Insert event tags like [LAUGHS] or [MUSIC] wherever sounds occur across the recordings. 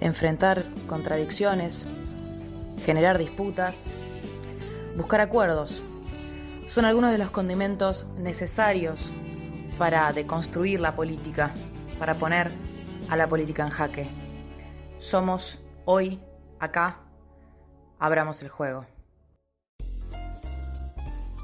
enfrentar contradicciones, generar disputas, buscar acuerdos. Son algunos de los condimentos necesarios para deconstruir la política, para poner a la política en jaque. Somos hoy, acá, abramos el juego.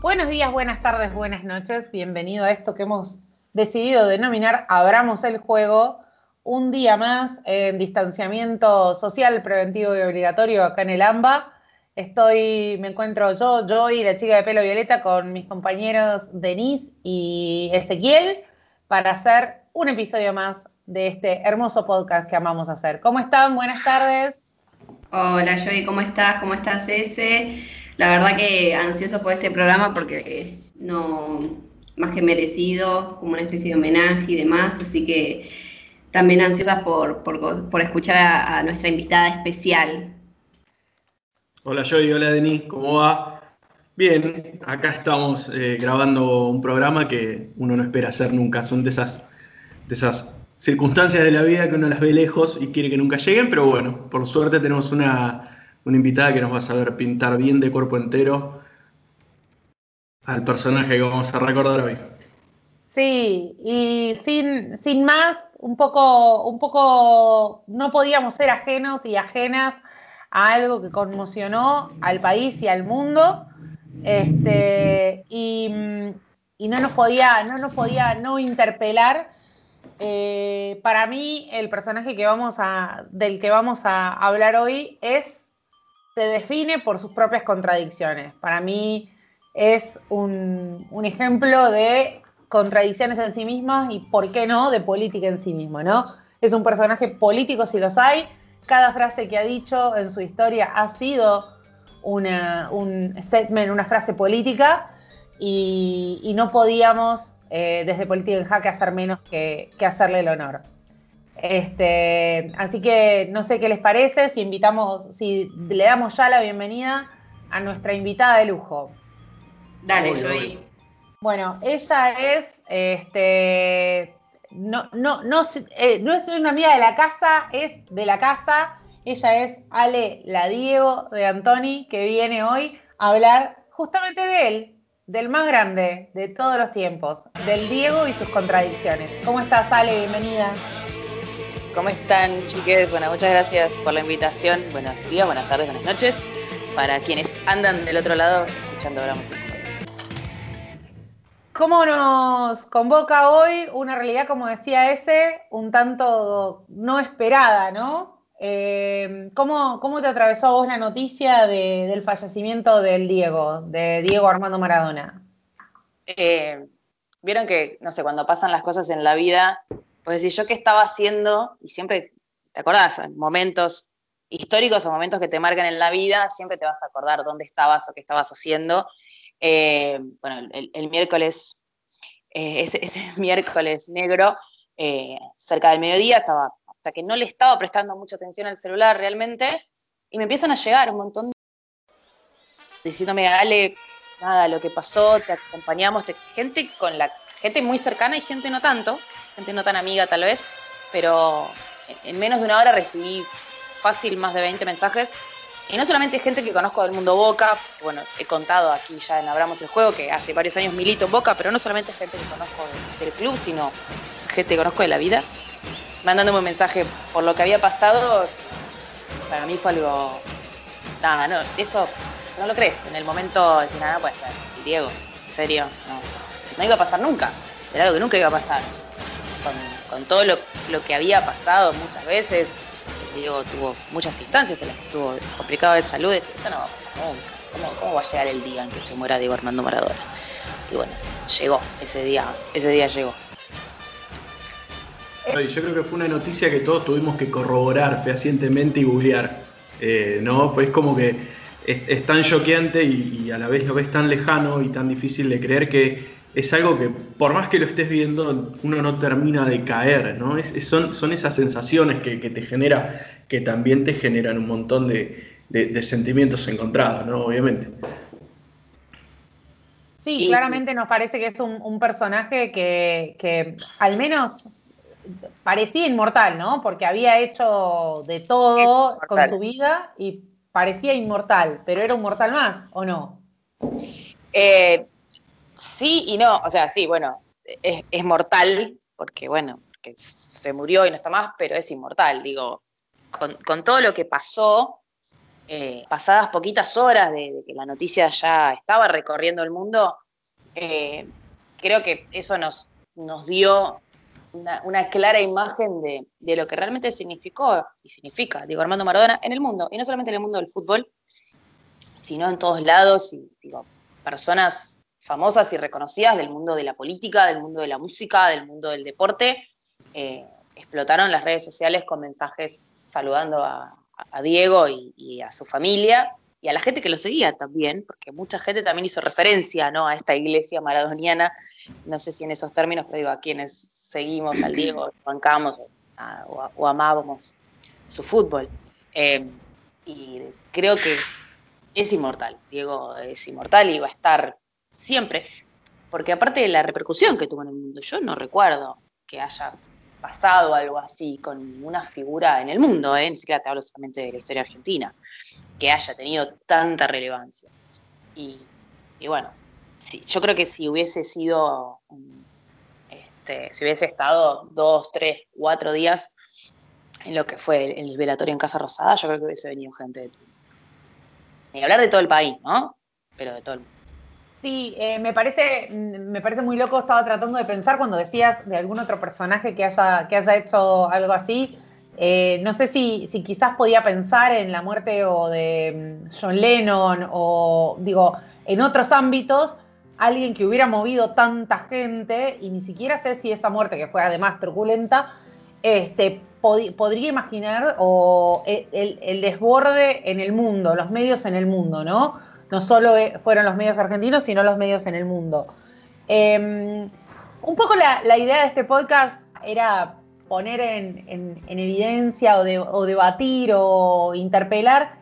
Buenos días, buenas tardes, buenas noches. Bienvenido a esto que hemos decidido denominar Abramos el juego. Un día más en distanciamiento social, preventivo y obligatorio acá en el AMBA. Estoy, me encuentro yo, yo y la chica de pelo violeta con mis compañeros Denise y Ezequiel para hacer un episodio más de este hermoso podcast que amamos hacer. ¿Cómo están? Buenas tardes. Hola Joey, ¿cómo estás? ¿Cómo estás Ese? La verdad que ansioso por este programa porque no, más que merecido, como una especie de homenaje y demás, así que también ansiosa por, escuchar a, nuestra invitada especial. Hola Joey, hola Denis, ¿cómo va? Bien, acá estamos eh, grabando un programa que uno no espera hacer nunca, son de esas, de esas circunstancias de la vida que uno las ve lejos y quiere que nunca lleguen, pero bueno, por suerte tenemos una, una invitada que nos va a saber pintar bien de cuerpo entero al personaje que vamos a recordar hoy. Sí, y sin, sin más, un poco, un poco, no podíamos ser ajenos y ajenas a algo que conmocionó al país y al mundo. Este, y, no nos podía, no nos podía no interpelar. Eh, para mí, el personaje que vamos a, del que vamos a hablar hoy es, se define por sus propias contradicciones. Para mí, es un, ejemplo de contradicciones en sí mismas y, ¿por qué no?, de política en sí mismo, ¿no? Es un personaje político si los hay. Cada frase que ha dicho en su historia ha sido una, un statement, una frase política y, no podíamos eh, desde Política en Jaque hacer menos que, que, hacerle el honor. Este, así que no sé qué les parece, si invitamos, si le damos ya la bienvenida a nuestra invitada de lujo. Dale, Joey. Bueno, ella es, este, no, no, no, eh, no es una amiga de la casa, es de la casa. Ella es Ale la Diego de Antoni, que viene hoy a hablar justamente de él, del más grande de todos los tiempos, del Diego y sus contradicciones. ¿Cómo estás, Ale? Bienvenida. ¿Cómo están, chiques? Bueno, muchas gracias por la invitación. Buenos días, buenas tardes, buenas noches. Para quienes andan del otro lado escuchando ahora música. ¿Cómo nos convoca hoy una realidad, como decía ese, un tanto no esperada, ¿no? Eh, ¿cómo, te atravesó a vos la noticia del fallecimiento del Diego, de Diego Armando Maradona? Eh, vieron que, no sé, cuando pasan las cosas en la vida, pues decir, yo qué estaba haciendo, y siempre, ¿te acordás? Momentos históricos o momentos que te marcan en la vida, siempre te vas a acordar dónde estabas o qué estabas haciendo. Eh, bueno, el, miércoles, eh, ese, [LAUGHS] miércoles negro, eh, cerca del mediodía, estaba, hasta que no le estaba prestando mucha atención al celular realmente, y me empiezan a llegar un montón de diciéndome, Ale, nada, lo que pasó, te acompañamos, gente con la gente muy cercana y gente no tanto, gente no tan amiga tal vez, pero en menos de una hora recibí fácil más de 20 mensajes y no solamente gente que conozco del mundo Boca, bueno, he contado aquí ya en Abramos el Juego que hace varios años milito en Boca, pero no solamente gente que conozco del club, sino gente que conozco de la vida, mandándome un mensaje por lo que había pasado, para mí fue algo... Nada, no, eso no lo crees. En el momento decís, nada, pues Diego, en serio, no, no iba a pasar nunca, era algo que nunca iba a pasar. Con, todo lo, lo que había pasado muchas veces, Diego tuvo muchas instancias en las que estuvo complicado de salud, no. ¿Cómo, va a llegar el día en que se muera Diego Armando Maradona? Y bueno, llegó, ese día, ese día llegó. Yo creo que fue una noticia que todos tuvimos que corroborar fehacientemente y googlear. Eh, ¿no? Pues como que es, tan choqueante y, a la vez lo ves tan lejano y tan difícil de creer que es algo que por más que lo estés viendo, uno no termina de caer, ¿no? son, son esas sensaciones que, te genera, que también te generan un montón de, sentimientos encontrados, ¿no? Obviamente. Sí, claramente nos parece que es un, personaje que, al menos parecía inmortal, ¿no? Porque había hecho de todo con su vida y parecía inmortal, pero era un mortal más, ¿o no? Eh, sí y no, o sea, sí, bueno, es, mortal, porque bueno, que se murió y no está más, pero es inmortal, digo, con, todo lo que pasó, eh, pasadas poquitas horas de, que la noticia ya estaba recorriendo el mundo, eh, creo que eso nos, nos dio una, clara imagen de, lo que realmente significó y significa, digo, Armando Maradona en el mundo, y no solamente en el mundo del fútbol, sino en todos lados, y digo, personas famosas y reconocidas del mundo de la política, del mundo de la música, del mundo del deporte, eh, explotaron las redes sociales con mensajes saludando a, Diego y, a su familia y a la gente que lo seguía también, porque mucha gente también hizo referencia ¿no? a esta iglesia maradoniana, no sé si en esos términos, pero digo, a quienes seguimos al Diego, bancamos o, amábamos su fútbol. Eh, y creo que es inmortal, Diego es inmortal y va a estar siempre, porque aparte de la repercusión que tuvo en el mundo, yo no recuerdo que haya pasado algo así con una figura en el mundo, ¿eh? ni siquiera te hablo solamente de la historia argentina, que haya tenido tanta relevancia. Y, bueno, yo creo que si hubiese sido, este, si hubiese estado dos, tres, cuatro días en lo que fue el, velatorio en Casa Rosada, yo creo que hubiese venido gente de todo. Ni hablar de todo el país, ¿no? Pero de todo el mundo. Sí, eh, me, parece, mm, me parece muy loco, estaba tratando de pensar cuando decías de algún otro personaje que haya, que haya hecho algo así. Eh, no sé si, si, quizás podía pensar en la muerte o de mm, John Lennon o, digo, en otros ámbitos, alguien que hubiera movido tanta gente y ni siquiera sé si esa muerte, que fue además truculenta, este, podría imaginar o e, el, el desborde en el mundo, los medios en el mundo, ¿no? No solo eh, fueron los medios argentinos, sino los medios en el mundo. Em, un poco la, idea de este podcast era poner en, evidencia o, debatir o interpelar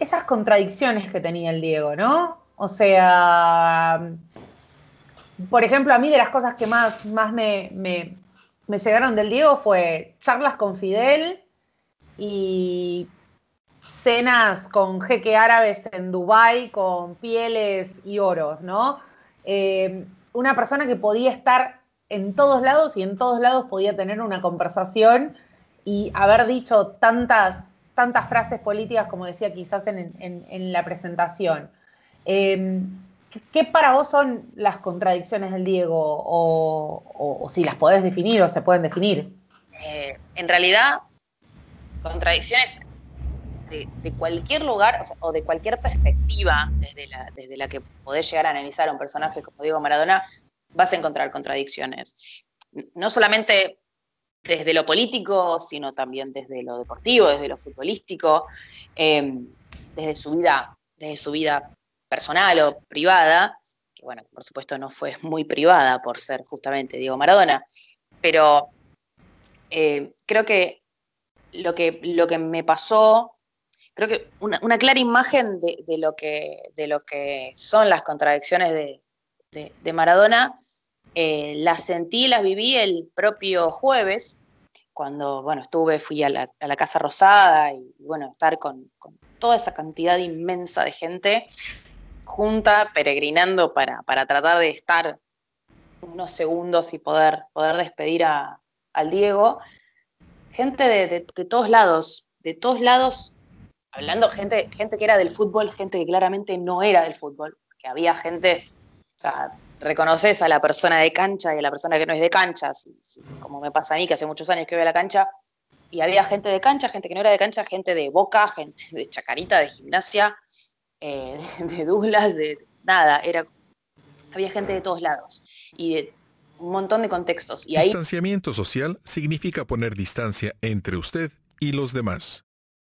esas contradicciones que tenía el Diego, ¿no? O sea, por ejemplo, a mí de las cosas que más, más me, me, me llegaron del Diego fue charlas con Fidel y cenas con jeque árabes en Dubái con pieles y oros, ¿no? Eh, una persona que podía estar en todos lados y en todos lados podía tener una conversación y haber dicho tantas, tantas frases políticas como decía quizás en, la presentación. Eh, ¿Qué para vos son las contradicciones del Diego? O, si las podés definir o se pueden definir. Eh, en realidad, contradicciones de, cualquier lugar o, de cualquier perspectiva desde la, desde la que podés llegar a analizar a un personaje como Diego Maradona, vas a encontrar contradicciones. No solamente desde lo político, sino también desde lo deportivo, desde lo futbolístico, em, desde, su vida, desde su vida personal o privada, que bueno, por supuesto no fue muy privada por ser justamente Diego Maradona, pero eh, creo que lo, que lo que me pasó creo que una, clara imagen de, lo que, de lo que son las contradicciones de, Maradona, eh, las sentí, las viví el propio jueves, cuando bueno, estuve, fui a la, Casa Rosada y, bueno, estar con, toda esa cantidad inmensa de gente junta, peregrinando para, tratar de estar unos segundos y poder, poder despedir a, al Diego. Gente de, de todos lados, de todos lados hablando gente, gente que era del fútbol, gente que claramente no era del fútbol, que había gente, o sea, reconoces a la persona de cancha y a la persona que no es de cancha, como me pasa a mí, que hace muchos años que voy a la cancha, y había gente de cancha, gente que no era de cancha, gente de boca, gente de chacarita, de gimnasia, eh, [LAUGHS] de, Douglas, de nada, era, había gente de todos lados y de un montón de contextos. Y Distanciamiento social significa poner distancia entre usted y los demás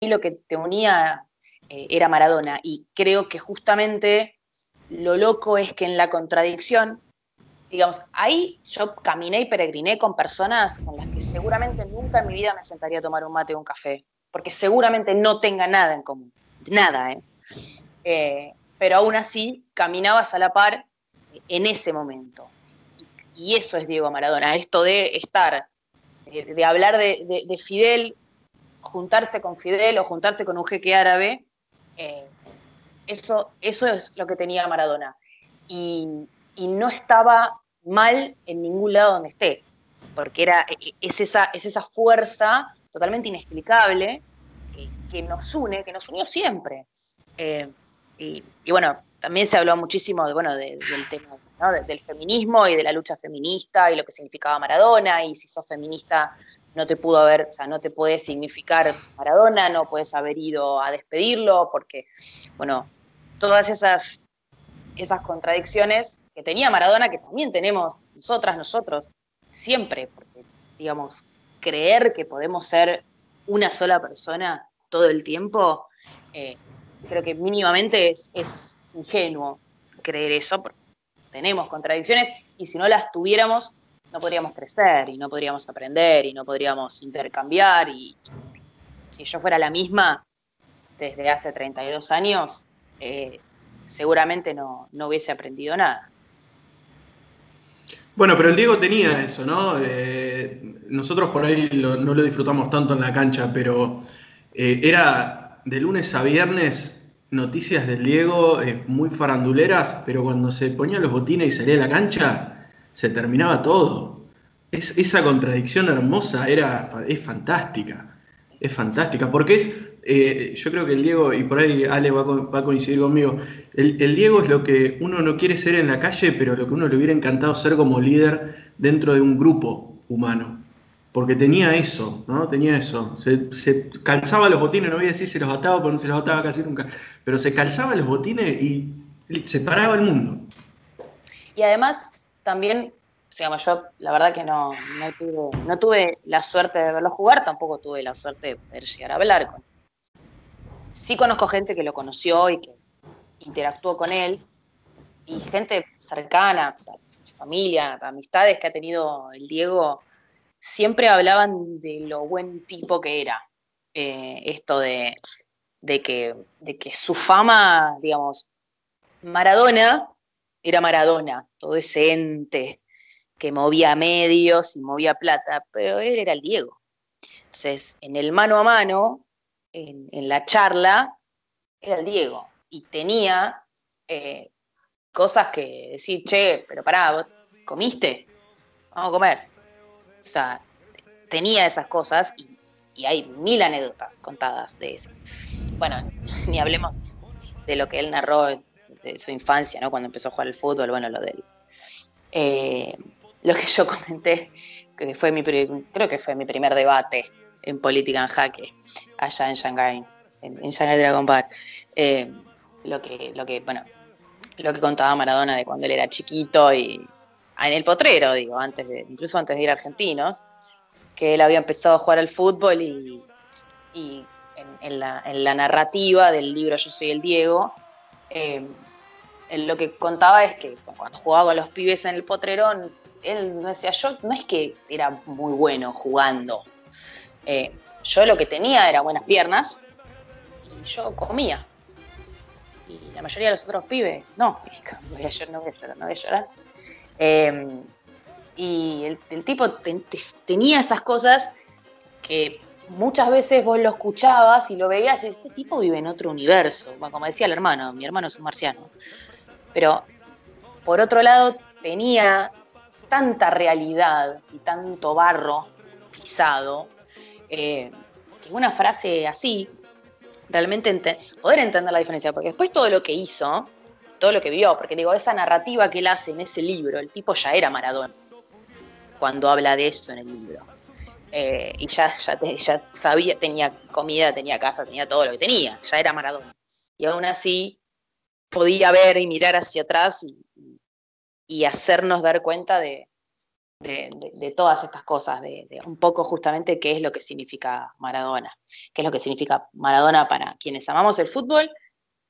lo que te unía eh, era Maradona. Y creo que justamente lo loco es que en la contradicción, digamos, ahí yo caminé y peregriné con personas con las que seguramente nunca en mi vida me sentaría a tomar un mate o un café, porque seguramente no tenga nada en común, nada, ¿eh? eh pero aún así caminabas a la par en ese momento. Y eso es Diego Maradona, esto de estar de, hablar de, Fidel, juntarse con Fidel o juntarse con un jeque árabe, eh, eso, eso es lo que tenía Maradona. Y, no estaba mal en ningún lado donde esté, porque era, e, e, es, esa, es esa fuerza totalmente inexplicable que, nos une, que nos unió siempre. Eh, y, bueno, también se habló muchísimo de, bueno, del tema del feminismo y de la lucha feminista y lo que significaba Maradona, y si sos feminista no te pudo haber, o sea, no te puede significar Maradona, no puedes haber ido a despedirlo, porque, bueno, todas esas, esas contradicciones que tenía Maradona, que también tenemos nosotras, nosotros, siempre, porque, digamos, creer que podemos ser una sola persona todo el tiempo, eh, creo que mínimamente es, es ingenuo creer eso, porque tenemos contradicciones y si no las tuviéramos no podríamos crecer y no podríamos aprender y no podríamos intercambiar y si yo fuera la misma desde hace 32 años, eh, seguramente no, hubiese aprendido nada. Bueno, pero el Diego tenía eso, ¿no? Eh, nosotros por ahí no lo disfrutamos tanto en la cancha, pero eh, era de lunes a viernes noticias del Diego muy faranduleras, pero cuando se ponía los botines y salía a la cancha, se terminaba todo. Es, esa contradicción hermosa era, es fantástica, es fantástica, porque es, eh, yo creo que el Diego, y por ahí Ale va, a coincidir conmigo, el, el, Diego es lo que uno no quiere ser en la calle, pero lo que uno le hubiera encantado ser como líder dentro de un grupo humano porque tenía eso, ¿no? Tenía eso. Se, calzaba los botines, no voy a decir se los ataba porque no se los ataba casi nunca, pero se calzaba los botines y se paraba el mundo. Y además, también, digamos, yo la verdad que no, no, tuve, la suerte de verlo jugar, tampoco tuve la suerte de poder llegar a hablar con él. Sí conozco gente que lo conoció y que interactuó con él, y gente cercana, familia, amistades que ha tenido el Diego siempre hablaban de lo buen tipo que era. Eh, esto de, que, de que su fama, digamos, Maradona era Maradona, todo ese ente que movía medios y movía plata, pero él era el Diego. Entonces, en el mano a mano, en, la charla, era el Diego. Y tenía eh, cosas que decir, che, pero pará, ¿vos comiste? Vamos a comer. O sea, tenía esas cosas y, hay mil anécdotas contadas de eso. Bueno, [LAUGHS] ni hablemos de lo que él narró de su infancia, ¿no? Cuando empezó a jugar al fútbol, bueno, lo de él. Eh, lo que yo [LAUGHS] comenté, que fue mi, creo que fue mi primer debate en política en jaque, allá en Shanghái, en, Shanghái Dragon Bar. Eh, lo que, lo que, bueno, lo que contaba Maradona de cuando él era chiquito y en el potrero, digo, antes de, incluso antes de ir a Argentinos, que él había empezado a jugar al fútbol y, en, la, narrativa del libro Yo soy el Diego, eh, lo que contaba es que cuando jugaba con los pibes en el potrero, él no decía, yo no es que era muy bueno jugando, eh, yo lo que tenía era buenas piernas y yo comía. Y la mayoría de los otros pibes, no, [LAUGHS] no voy a llorar, no voy a llorar, no voy a llorar. Em, y el, tipo tenía esas cosas que muchas veces vos lo escuchabas y lo veías y este tipo vive en otro universo. como decía el hermano, mi hermano es un marciano. Pero por otro lado tenía tanta realidad y tanto barro pisado eh, que una frase así, realmente poder entender la diferencia, porque después todo lo que hizo todo lo que vio, porque digo, esa narrativa que él hace en ese libro, el tipo ya era Maradona cuando habla de eso en el libro. Eh, y ya, ya, sabía, tenía comida, tenía casa, tenía todo lo que tenía, ya era Maradona. Y aún así podía ver y mirar hacia atrás y, hacernos dar cuenta de, todas estas cosas, de, un poco justamente qué es lo que significa Maradona, qué es lo que significa Maradona para quienes amamos el fútbol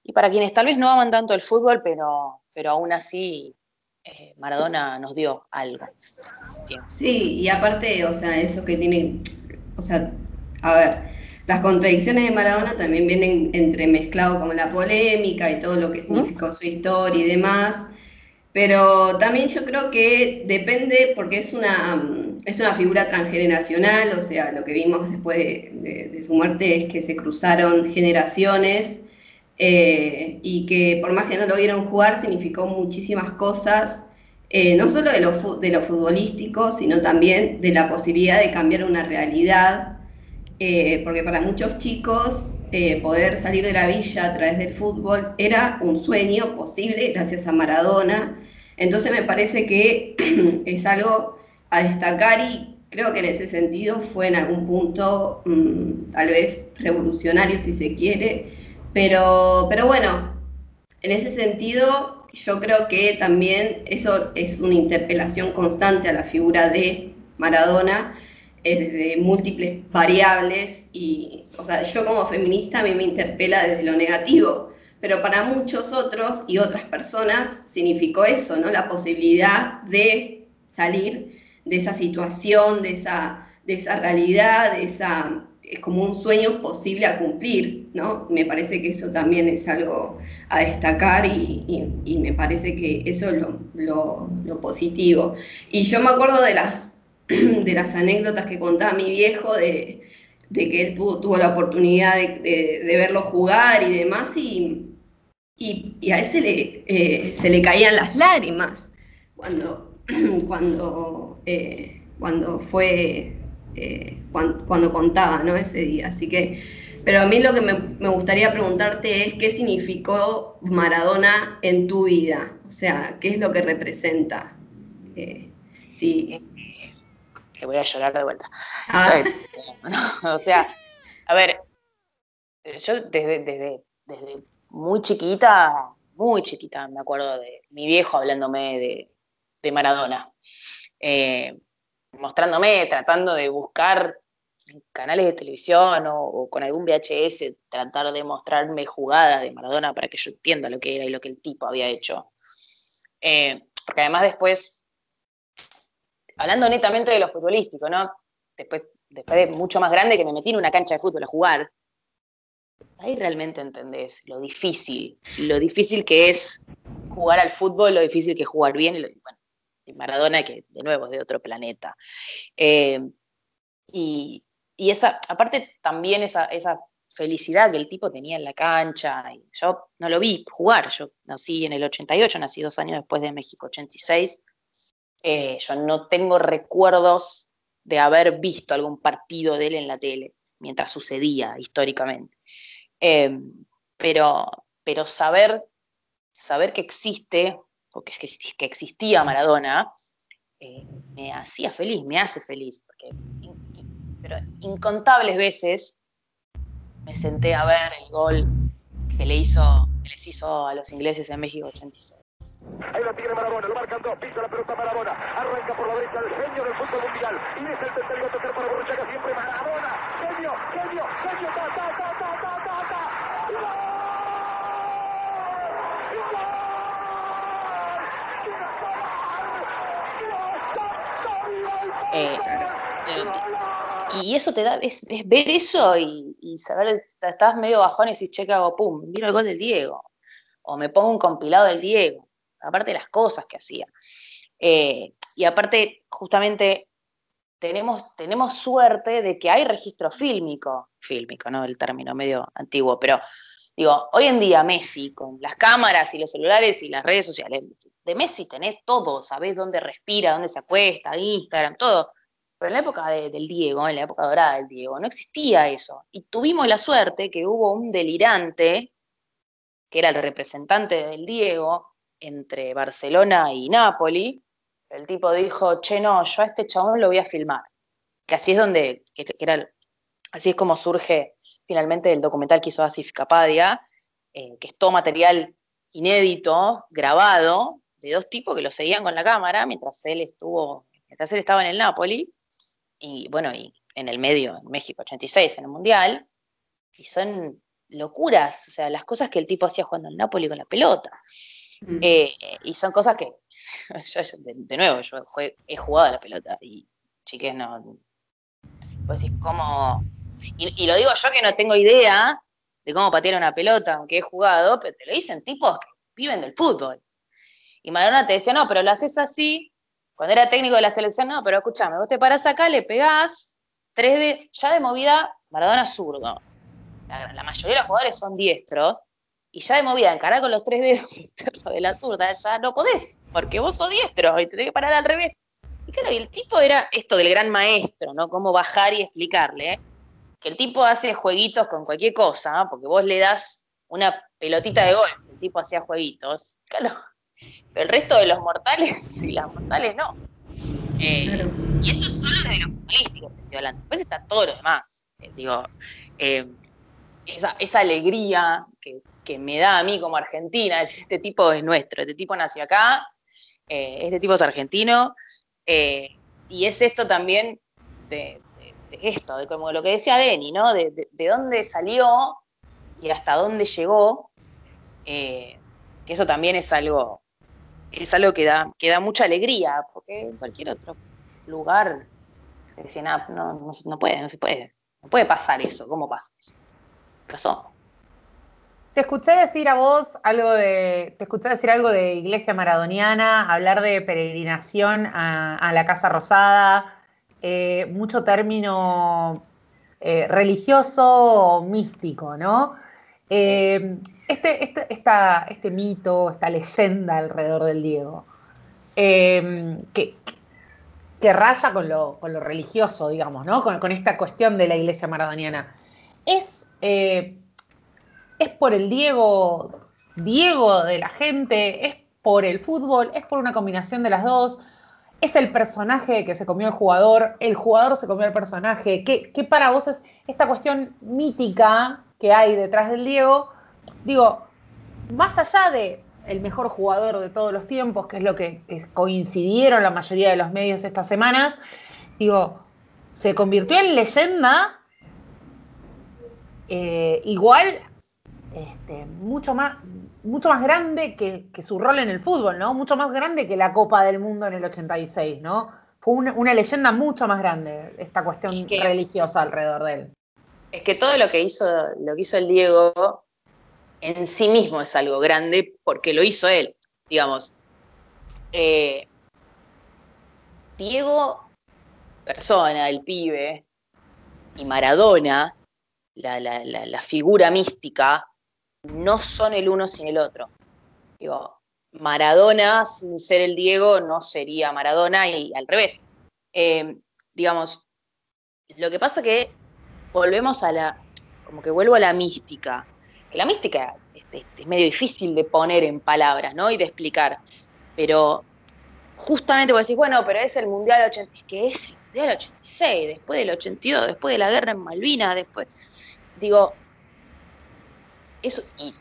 y para quienes tal vez no aman tanto el fútbol, pero, pero aún así eh, Maradona nos dio algo. Sí, y aparte, o sea, eso que tiene, o sea, a ver, las contradicciones de Maradona también vienen entremezclado con la polémica y todo lo que significó su historia y demás. Pero también yo creo que depende, porque es una, es una figura transgeneracional, o sea, lo que vimos después de, su muerte es que se cruzaron generaciones eh, y que por más que no lo vieron jugar, significó muchísimas cosas, eh, no solo de lo, de lo futbolístico, sino también de la posibilidad de cambiar una realidad, eh, porque para muchos chicos poder salir de la villa a través del fútbol era un sueño posible gracias a Maradona. Entonces me parece que [CLEARS THROAT] es algo a destacar y creo que en ese sentido fue en algún punto mm, tal vez revolucionario si se quiere, pero, pero bueno, en ese sentido yo creo que también eso es una interpelación constante a la figura de Maradona desde múltiples variables y, o sea, yo como feminista a mí me interpela desde lo negativo, pero para muchos otros y otras personas significó eso, ¿no? La posibilidad de salir de esa situación, de esa, de esa realidad, de esa, es como un sueño posible a cumplir, ¿no? Me parece que eso también es algo a destacar y, me parece que eso es lo, positivo. Y yo me acuerdo de las, de las anécdotas que contaba mi viejo de, que él tuvo, la oportunidad de, verlo jugar y demás, y, y, a él se le, eh, se le caían las lágrimas cuando, [CLEARS THROAT] cuando eh, cuando fue, eh, cuando, contaba ¿no? ese día. Así que, pero a mí lo que me, gustaría preguntarte es qué significó Maradona en tu vida, o sea, qué es lo que representa. Eh, sí. Que voy a llorar de vuelta. Ah. [LAUGHS] o sea, a ver, yo desde, desde, desde muy chiquita, muy chiquita, me acuerdo de mi viejo hablándome de, de Maradona. Eh, mostrándome, tratando de buscar canales de televisión o, con algún VHS, tratar de mostrarme jugadas de Maradona para que yo entienda lo que era y lo que el tipo había hecho. Eh, porque además después, hablando netamente de lo futbolístico, ¿no? Después, después de mucho más grande que me metí en una cancha de fútbol a jugar, ahí realmente entendés lo difícil, lo difícil que es jugar al fútbol, lo difícil que es jugar bien, y lo, bueno, Maradona, que de nuevo es de otro planeta. Eh, y, esa, aparte también esa, esa, felicidad que el tipo tenía en la cancha, y yo no lo vi jugar, yo nací en el 88, nací dos años después de México 86, eh, yo no tengo recuerdos de haber visto algún partido de él en la tele mientras sucedía históricamente. Eh, pero, pero saber, saber que existe o que, que existía Maradona, eh, me hacía feliz, me hace feliz. Porque, pero incontables veces me senté a ver el gol que, le hizo, que les hizo a los ingleses en México 86. Ahí lo tiene Maradona, lo marcan dos, pisa la pelota Maradona, arranca por la derecha el genio del fútbol mundial, y es el tercero a tocar para Borruchaga siempre Maradona, genio, genio, genio, ta, ta, ta, ta, ta, ta, ta. Eh, y eso te da, es, ver eso y, saber, estás medio bajón y decís, che, hago? Pum, vino el gol del Diego. O me pongo un compilado del Diego. Aparte de las cosas que hacía. Eh, y aparte, justamente, tenemos, tenemos suerte de que hay registro fílmico. Fílmico, ¿no? El término medio antiguo, pero digo, hoy en día Messi, con las cámaras y los celulares y las redes sociales, de Messi tenés todo, sabés dónde respira, dónde se acuesta, Instagram, todo. Pero en la época del Diego, en la época dorada del Diego, no existía eso. Y tuvimos la suerte que hubo un delirante, que era el representante del Diego, entre Barcelona y Nápoli. El tipo dijo, che, no, yo a este chabón lo voy a filmar. Que así es donde, que, era, así es como surge finalmente el documental que hizo Asif Kapadia, eh, que es todo material inédito, grabado, de dos tipos que lo seguían con la cámara mientras él estuvo, mientras él estaba en el Napoli, y bueno, y en el medio, en México 86, en el Mundial, y son locuras, o sea, las cosas que el tipo hacía jugando al Napoli con la pelota. Mm. Eh, y son cosas que, [LAUGHS] de, nuevo, yo he jugado a la pelota y chiques, no. Pues decís, ¿cómo? Y, lo digo yo que no tengo idea de cómo patear una pelota, aunque he jugado, pero te lo dicen tipos que viven del fútbol. Y Maradona te decía, no, pero lo haces así. Cuando era técnico de la selección, no, pero escúchame, vos te parás acá, le pegás, 3D, ya de movida, Maradona zurdo. La, mayoría de los jugadores son diestros, y ya de movida, encarar con los tres dedos [LAUGHS] de la zurda, ya no podés, porque vos sos diestro y te tenés que parar al revés. Y claro, y el tipo era esto del gran maestro, ¿no? Cómo bajar y explicarle, ¿eh? que el tipo hace jueguitos con cualquier cosa, porque vos le das una pelotita de golf, el tipo hacía jueguitos, claro, pero el resto de los mortales y las mortales no. Eh, y eso es solo desde lo futbolístico te estoy hablando. Después está todo lo demás. Eh, digo, eh, esa, alegría que, me da a mí como argentina, es, este tipo es nuestro, este tipo nació acá, este tipo es argentino, y es esto también de, esto, de como lo que decía Denny, ¿no? De, dónde salió y hasta dónde llegó, que eso también es algo es algo que da, que da mucha alegría, porque en cualquier otro lugar decían, ah, no, no, no, puede, no se puede, no puede pasar eso, ¿cómo pasa eso? Pasó. Te escuché decir a vos algo de, te escuché decir algo de iglesia maradoniana, hablar de peregrinación a, la Casa Rosada, eh, mucho término eh, religioso místico, ¿no? Eh, este, este, este mito, esta leyenda alrededor del Diego, em, que, que, raya con lo, religioso, digamos, ¿no? Con, esta cuestión de la iglesia maradoniana, es, es por el Diego, Diego de la gente, es por el fútbol, es por una combinación de las dos, es el personaje que se comió el jugador, el jugador se comió el personaje, ¿qué, qué para vos es esta cuestión mítica que hay detrás del Diego? digo, más allá de el mejor jugador de todos los tiempos, que es lo que, coincidieron la mayoría de los medios estas semanas, digo, se convirtió en leyenda eh, igual este, mucho, más, mucho más grande que, su rol en el fútbol, ¿no? Mucho más grande que la Copa del Mundo en el 86, ¿no? Fue una, leyenda mucho más grande esta cuestión religiosa alrededor de él. Es que todo lo que hizo, lo que hizo el Diego en sí mismo es algo grande porque lo hizo él. Digamos, eh, Diego, persona, el pibe, y Maradona, la, figura mística, no son el uno sin el otro. Digo, Maradona, sin ser el Diego, no sería Maradona y al revés. Eh, digamos, lo que pasa que volvemos a la, como que vuelvo a la mística la mística este, es medio difícil de poner en palabras, ¿no? Y de explicar. Pero justamente vos decís, bueno, pero es el Mundial 86, es que es el Mundial 86, después del 82, después de la guerra en Malvinas, después. Digo,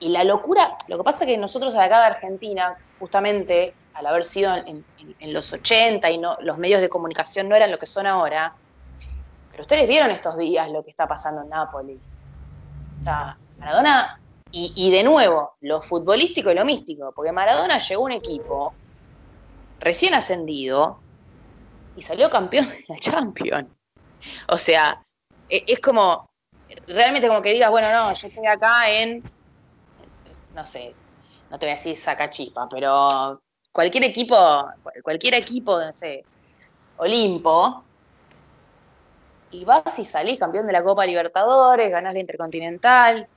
y, la locura, lo que pasa es que nosotros acá de Argentina, justamente al haber sido en, los 80 y no, los medios de comunicación no eran lo que son ahora, pero ustedes vieron estos días lo que está pasando en Nápoles. O sea, Maradona y, de nuevo, lo futbolístico y lo místico, porque Maradona llegó a un equipo recién ascendido y salió campeón de la Champions. O sea, e, es, como, realmente como que digas, bueno, no, yo estoy acá en, no sé, no te voy a decir saca chispa, pero cualquier equipo, cualquier equipo, no sé, Olimpo, y vas y salís campeón de la Copa Libertadores, ganás la Intercontinental,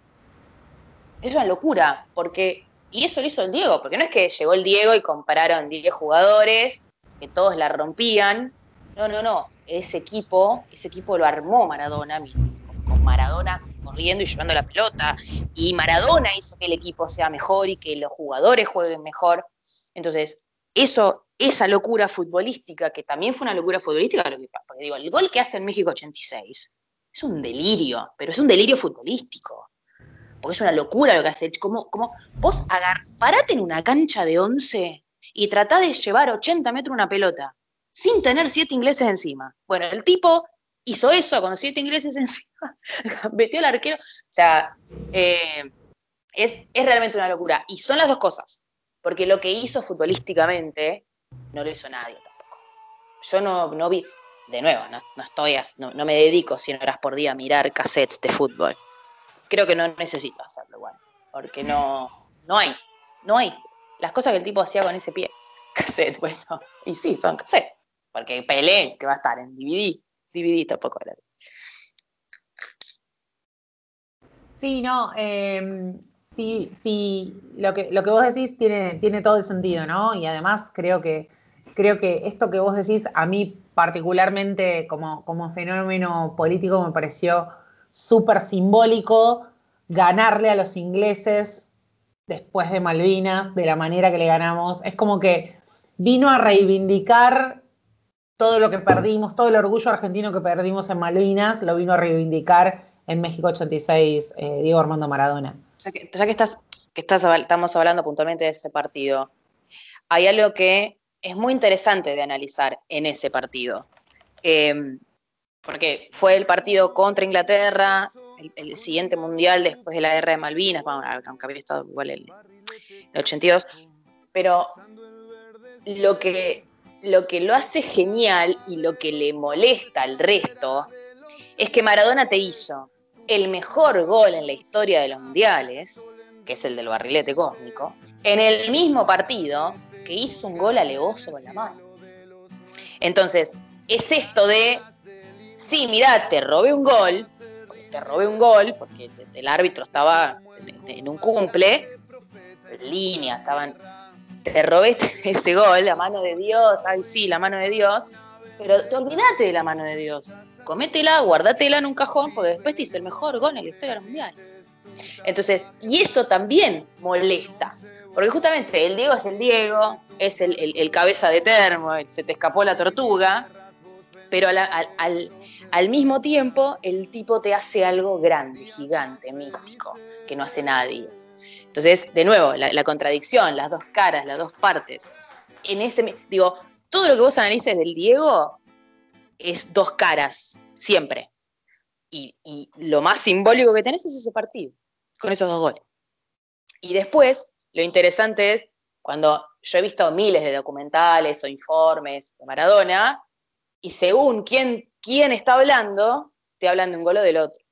es una locura, porque, y eso lo hizo el Diego, porque no es que llegó el Diego y compararon 10 jugadores, que todos la rompían, no, no, no, ese equipo, ese equipo lo armó Maradona, con Maradona corriendo y llevando la pelota, y Maradona hizo que el equipo sea mejor y que los jugadores jueguen mejor. Entonces, eso, esa locura futbolística, que también fue una locura futbolística, porque digo, el gol que hace en México 86 es un delirio, pero es un delirio futbolístico porque es una locura lo que hace. Como, como vos agar, parate en una cancha de 11 y tratá de llevar 80 metros una pelota sin tener siete ingleses encima. Bueno, el tipo hizo eso con siete ingleses [LAUGHS] encima, metió al arquero. O sea, eh, es, realmente una locura. Y son las dos cosas, porque lo que hizo futbolísticamente no lo hizo nadie tampoco. Yo no, no vi, de nuevo, no, estoy, no, no, me dedico 100 horas por día a mirar cassettes de fútbol creo que no necesito hacerlo igual, porque no, no hay, no hay. las cosas que el tipo hacía con ese pie. [LAUGHS] Cassette, bueno, y sí, son cassette. Porque Pelé, que va a estar en DVD, DVD tampoco era. Sí, no, eh, sí, sí, lo que, lo que vos decís tiene, tiene todo el sentido, ¿no? Y además creo que, creo que esto que vos decís, a mí particularmente como, como fenómeno político me pareció súper simbólico ganarle a los ingleses después de Malvinas, de la manera que le ganamos. Es como que vino a reivindicar todo lo que perdimos, todo el orgullo argentino que perdimos en Malvinas, lo vino a reivindicar en México 86 eh, Diego Armando Maradona. Ya que, estás, que estás, estamos hablando puntualmente de ese partido, hay algo que es muy interesante de analizar en ese partido. Eh, porque fue el partido contra Inglaterra, el, el, siguiente mundial después de la guerra de Malvinas, bueno, aunque había estado igual en el 82, pero lo que, lo que lo hace genial y lo que le molesta al resto es que Maradona te hizo el mejor gol en la historia de los mundiales, que es el del barrilete cósmico, en el mismo partido que hizo un gol alevoso con la mano. Entonces, es esto de, sí, mirá, te robé un gol, te robé un gol, porque el árbitro estaba en un cumple, en línea, estaban, te robé [LAUGHS] ese gol, la mano de Dios, ay sí, la mano de Dios, pero te olvidaste de la mano de Dios. Cométela, guardátela en un cajón, porque después te hice el mejor gol en la historia del mundial. Entonces, y eso también molesta, porque justamente el Diego es el Diego, es el, cabeza de termo, se te escapó la tortuga, pero al, mismo tiempo el tipo te hace algo grande, gigante, místico, que no hace nadie. Entonces, de nuevo, la, contradicción, las dos caras, las dos partes. En ese, digo, todo lo que vos analices del Diego es dos caras, siempre. Y, y lo más simbólico que tenés es ese partido, con esos dos goles. Y después, lo interesante es cuando yo he visto miles de documentales o informes de Maradona, y según quién, quién está hablando, te hablan de un gol o del otro.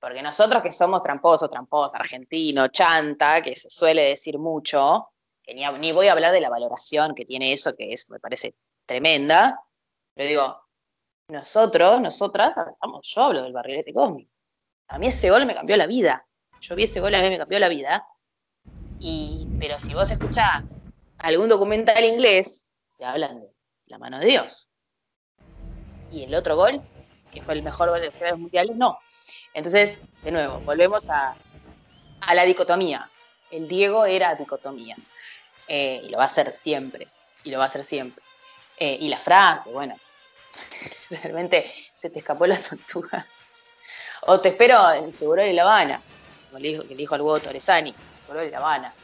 Porque nosotros que somos tramposos, tramposos, argentino, chanta, que se suele decir mucho, que ni, voy a hablar de la valoración que tiene eso, que es, me parece tremenda, pero digo, nosotros, nosotras, vamos, yo hablo del barrilete cósmico. A mí ese gol me cambió la vida. Yo vi ese gol, a mí me cambió la vida. Y, pero si vos escuchás algún documental inglés, te hablan de la mano de Dios. Y el otro gol, que fue el mejor gol de los mundiales, no. Entonces, de nuevo, volvemos a, la dicotomía. El Diego era dicotomía. Eh, y lo va a hacer siempre. Y lo va a hacer siempre. Eh, y la frase, bueno, [LAUGHS] realmente se te escapó la tortuga. O te espero en Seguro de La Habana, como le dijo, que le dijo al huevo Torresani, Seguro de La Habana.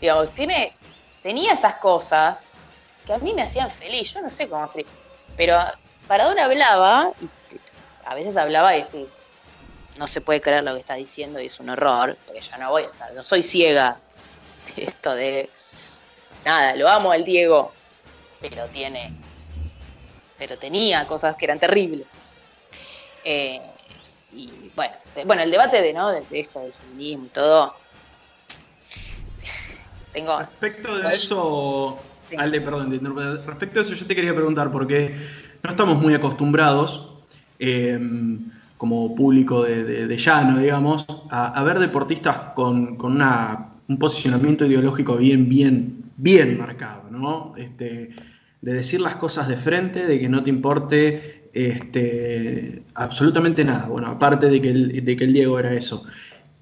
Digamos, tiene, tenía esas cosas que a mí me hacían feliz, yo no sé cómo pero Paradona hablaba, y a veces hablaba y decís, no se puede creer lo que está diciendo y es un horror, porque yo no voy a saber, no soy ciega. Esto de, nada, lo amo al Diego, pero tiene, pero tenía cosas que eran terribles. Eh, y bueno, de, bueno, el debate de, ¿no? de, de esto del feminismo y todo. Tengo. Respecto de eso, sí. Alde, perdón, respecto de eso yo te quería preguntar, porque no estamos muy acostumbrados, eh, como público de, de, llano, digamos, a, a, ver deportistas con, con una, un posicionamiento ideológico bien, bien, bien marcado, ¿no? Este, de decir las cosas de frente, de que no te importe este, absolutamente nada. Bueno, aparte de que el, de que el Diego era eso.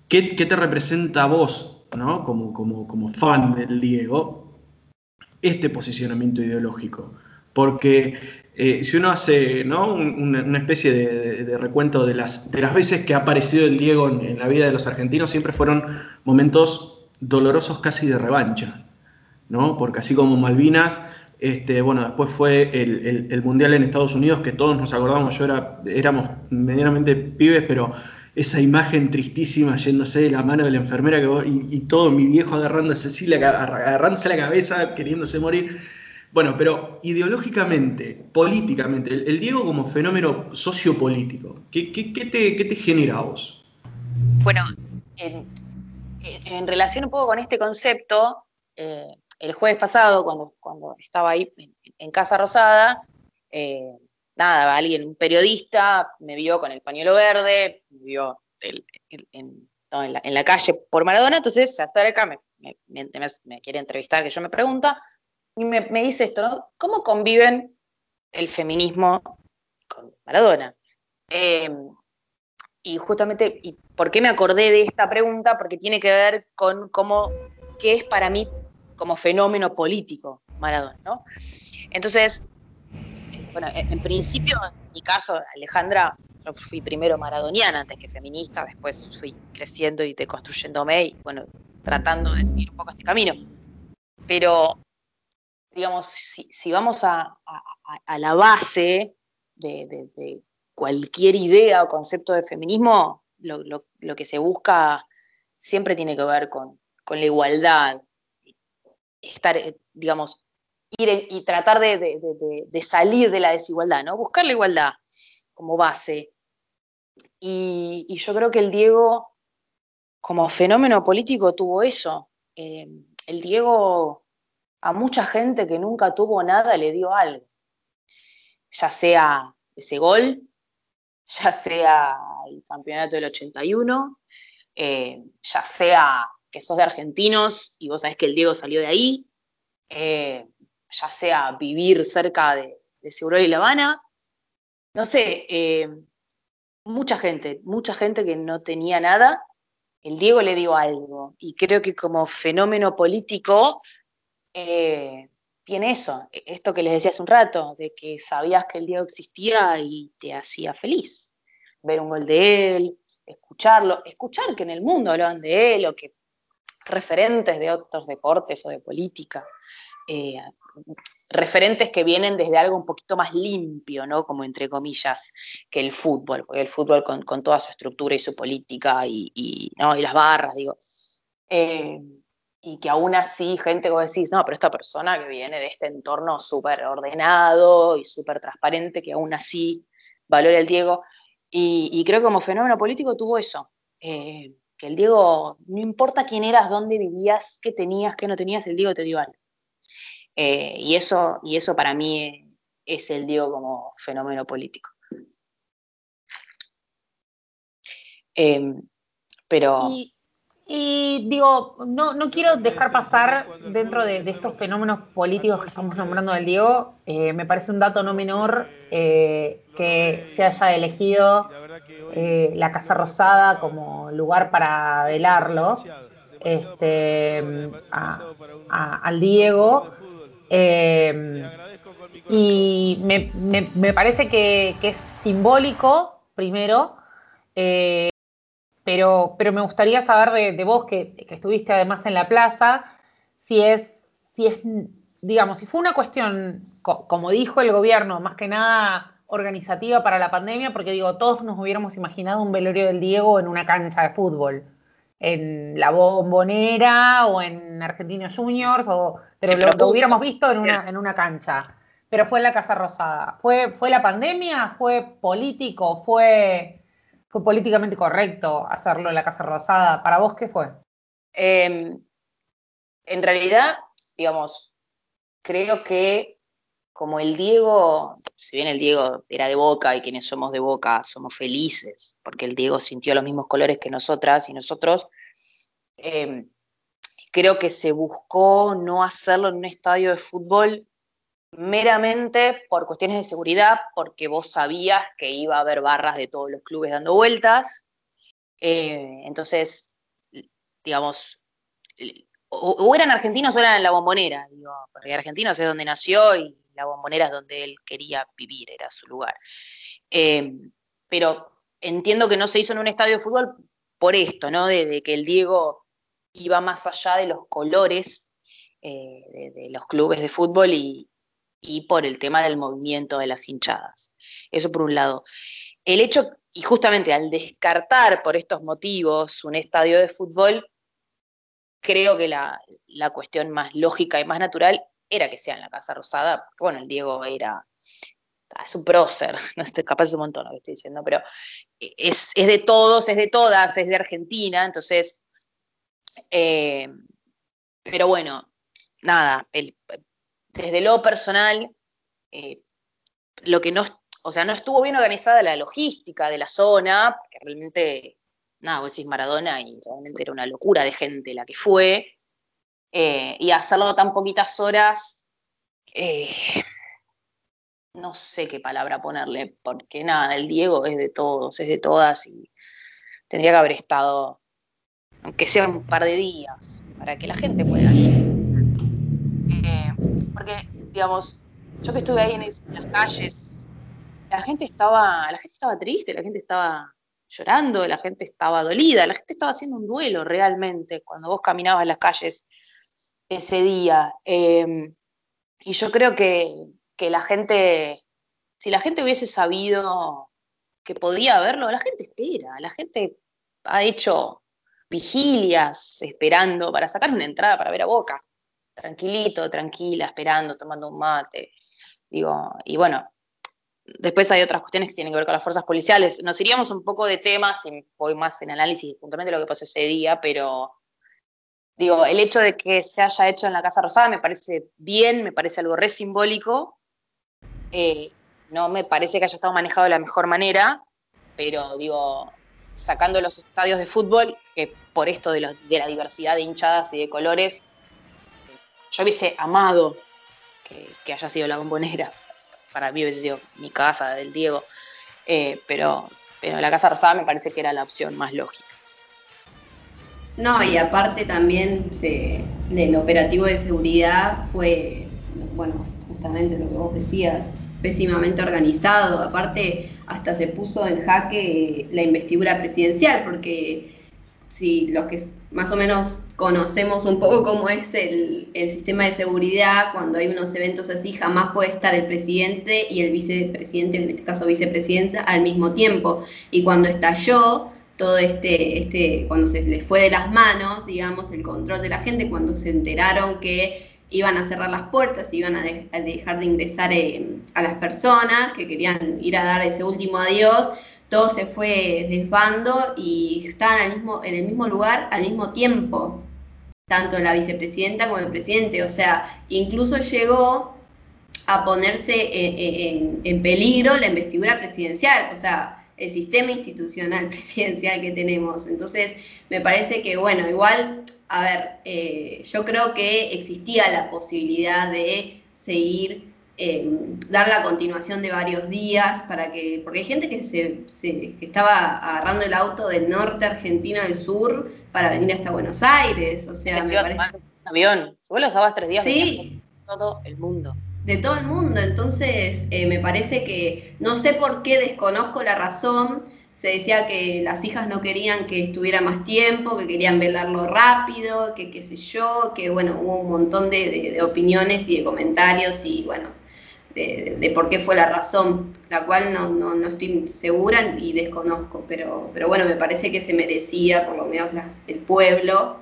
¿Qué, qué te representa a vos, ¿no? como, como, como fan del Diego, este posicionamiento ideológico? Porque eh, si uno hace una, especie de, recuento de las, de las veces que ha aparecido el Diego en, en la vida de los argentinos, siempre fueron momentos dolorosos casi de revancha. ¿no? Porque así como Malvinas este, bueno, después fue el, el, Mundial en Estados Unidos, que todos nos acordamos, yo era, éramos medianamente pibes, pero esa imagen tristísima yéndose de la mano de la enfermera que, y, todo mi viejo agarrándose, así, la, agarrándose la cabeza, queriéndose morir. Bueno, pero ideológicamente, políticamente, el, el Diego como fenómeno sociopolítico, ¿qué, qué, qué, te, ¿qué, te, genera a vos? Bueno, en, en relación un poco con este concepto, eh, el jueves pasado, cuando, cuando estaba ahí en, Casa Rosada, eh, nada, alguien, un periodista, me vio con el pañuelo verde, me vio en, la, calle por Maradona, entonces se acerca, me, me, quiere entrevistar, que yo me pregunta, y me, dice esto, ¿no? ¿Cómo conviven el feminismo con Maradona? Eh, y justamente, ¿y por qué me acordé de esta pregunta? Porque tiene que ver con cómo, qué es para mí como fenómeno político Maradona, ¿no? Entonces, bueno, en, principio, en mi caso, Alejandra, yo fui primero maradoniana antes que feminista, después fui creciendo y deconstruyéndome y, bueno, tratando de seguir un poco este camino. Pero, digamos, si, vamos a, la base de cualquier idea o concepto de feminismo, lo, que se busca siempre tiene que ver con, la igualdad, estar, eh, digamos, ir y tratar de, salir de la desigualdad, ¿no? Buscar la igualdad como base. Y, yo creo que el Diego, como fenómeno político, tuvo eso. Eh, el Diego a mucha gente que nunca tuvo nada le dio algo. Ya sea ese gol, [LAUGHS] ya sea el campeonato del 81, eh, ya sea que sos de argentinos y vos sabés que el Diego salió de ahí, eh, ya sea vivir cerca de, de Seguro y La Habana, no sé, eh, mucha gente, mucha gente que no tenía nada, el Diego le dio algo y creo que como fenómeno político tiene eso, e, esto que les decía hace un rato, de que sabías que el Diego existía y te hacía feliz. Ver un gol de él, escucharlo, escuchar que en el mundo hablaban de él o que referentes de otros deportes o de política, eh, referentes que vienen desde algo un poquito más limpio, ¿no? Como entre comillas, que el fútbol, porque el fútbol con, toda su estructura y su política y, ¿no? y las barras, digo. Eh, y que aún así gente como decís, no, pero esta persona que viene de este entorno súper ordenado y súper transparente, que aún así valora el Diego. Y, creo que como fenómeno político tuvo eso, eh, que el Diego, no importa quién eras, dónde vivías, qué tenías, qué no tenías, el Diego te dio algo. Eh, y, eso, y eso para mí es el Diego como fenómeno político. Eh, pero... digo, no, no quiero dejar pasar dentro de, estos fenómenos políticos que estamos nombrando del Diego, eh, me parece un dato no menor eh, que se haya elegido eh, la Casa Rosada como lugar para velarlo este, al Diego. y me, parece que, que, es simbólico, primero, pero, pero me gustaría saber de, vos, que, estuviste además en la plaza, si es, si es, digamos, si fue una cuestión, como dijo el gobierno, más que nada organizativa para la pandemia, porque digo, todos nos hubiéramos imaginado un velorio del Diego en una cancha de fútbol, en la bombonera o en Argentinos Juniors, o, pero lo, hubiéramos visto en una, en una cancha. Pero fue en la Casa Rosada. ¿Fue, ¿Fue la pandemia? ¿Fue político? ¿Fue fue políticamente correcto hacerlo en la Casa Rosada. ¿Para vos qué fue? Em, en realidad, digamos, creo que como el Diego, si bien el Diego era de Boca y quienes somos de Boca somos felices, porque el Diego sintió los mismos colores que nosotras y nosotros, em, creo que se buscó no hacerlo en un estadio de fútbol meramente por cuestiones de seguridad, porque vos sabías que iba a haber barras de todos los clubes dando vueltas. Eh, entonces, digamos, o, eran argentinos o eran en la bombonera, digo, porque argentinos es donde nació y la bombonera es donde él quería vivir, era su lugar. Eh, pero entiendo que no se hizo en un estadio de fútbol por esto, ¿no? De, que el Diego iba más allá de los colores eh, de, los clubes de fútbol y, y por el tema del movimiento de las hinchadas. Eso por un lado. El hecho, y justamente al descartar por estos motivos un estadio de fútbol, creo que la, cuestión más lógica y más natural era que sea en la Casa Rosada, porque bueno, el Diego era, ah, es un prócer, [LAUGHS] no estoy capaz de un montón lo que estoy diciendo, pero es, es de todos, es de todas, es de Argentina, entonces Eh, pero bueno, nada, desde lo personal, eh, lo que no, o sea, no estuvo bien organizada la logística de la zona, porque realmente, nada, vos decís Maradona y realmente era una locura de gente la que fue, eh, y hacerlo tan poquitas horas, no sé qué palabra ponerle, porque nada, el Diego es de todos, es de todas y tendría que haber estado, aunque sea un par de días, para que la gente pueda. Eh, porque, digamos, yo que estuve ahí en, las calles, la gente estaba, la gente estaba triste, la gente estaba llorando, la gente estaba dolida, la gente estaba haciendo un duelo realmente cuando vos caminabas en las calles ese día. Eh, y yo creo que, que la gente, si la gente hubiese sabido que podía haberlo, la gente espera, la gente ha hecho vigilias esperando para sacar una entrada para ver a Boca, tranquilito, tranquila, esperando, tomando un mate. Digo, y bueno, después hay otras cuestiones que tienen que ver con las fuerzas policiales. Nos iríamos un poco de temas y voy más en análisis puntualmente de lo que pasó ese día, pero digo, el hecho de que se haya hecho en la Casa Rosada me parece bien, me parece algo re simbólico, eh, no me parece que haya estado manejado de la mejor manera, pero digo, sacando los estadios de fútbol, que por esto de, la diversidad de hinchadas y de colores, yo hubiese amado que, haya sido la bombonera. Para mí hubiese sido mi casa, del Diego. Eh, pero, pero la Casa Rosada me parece que era la opción más lógica. No, y aparte también el operativo de seguridad fue, bueno, justamente lo que vos decías, pésimamente organizado. Aparte, hasta se puso en jaque la investidura presidencial, porque si los que más o menos conocemos un poco cómo es el, sistema de seguridad, cuando hay unos eventos así, jamás puede estar el presidente y el vicepresidente, en este caso vicepresidencia, al mismo tiempo. Y cuando estalló todo este, este, cuando se les fue de las manos, digamos, el control de la gente, cuando se enteraron que iban a cerrar las puertas, iban a, dejar de ingresar eh, a las personas que querían ir a dar ese último adiós, todo se fue desbando y estaban mismo, en el mismo lugar al mismo tiempo, tanto la vicepresidenta como el presidente, o sea, incluso llegó a ponerse en, peligro la investidura presidencial, o sea, el sistema institucional [LAUGHS] presidencial que tenemos. Entonces, me parece que, bueno, igual a ver, eh, yo creo que existía la posibilidad de seguir, em, dar la continuación de varios días, para que, porque hay gente que, se, que estaba agarrando el auto del norte argentino al sur para venir hasta Buenos Aires, o sea, me parece... Un avión, vos lo usabas tres días. Sí. todo el mundo de todo el mundo. Entonces, eh, me parece que no sé por qué desconozco la razón, se decía que las hijas no querían que estuviera más tiempo, que querían velarlo rápido, que qué sé yo, que bueno, hubo un montón de, opiniones y de comentarios y bueno, de, por qué fue la razón, la cual no, no, estoy segura y desconozco, pero, pero bueno, me parece que se merecía, por lo menos el pueblo,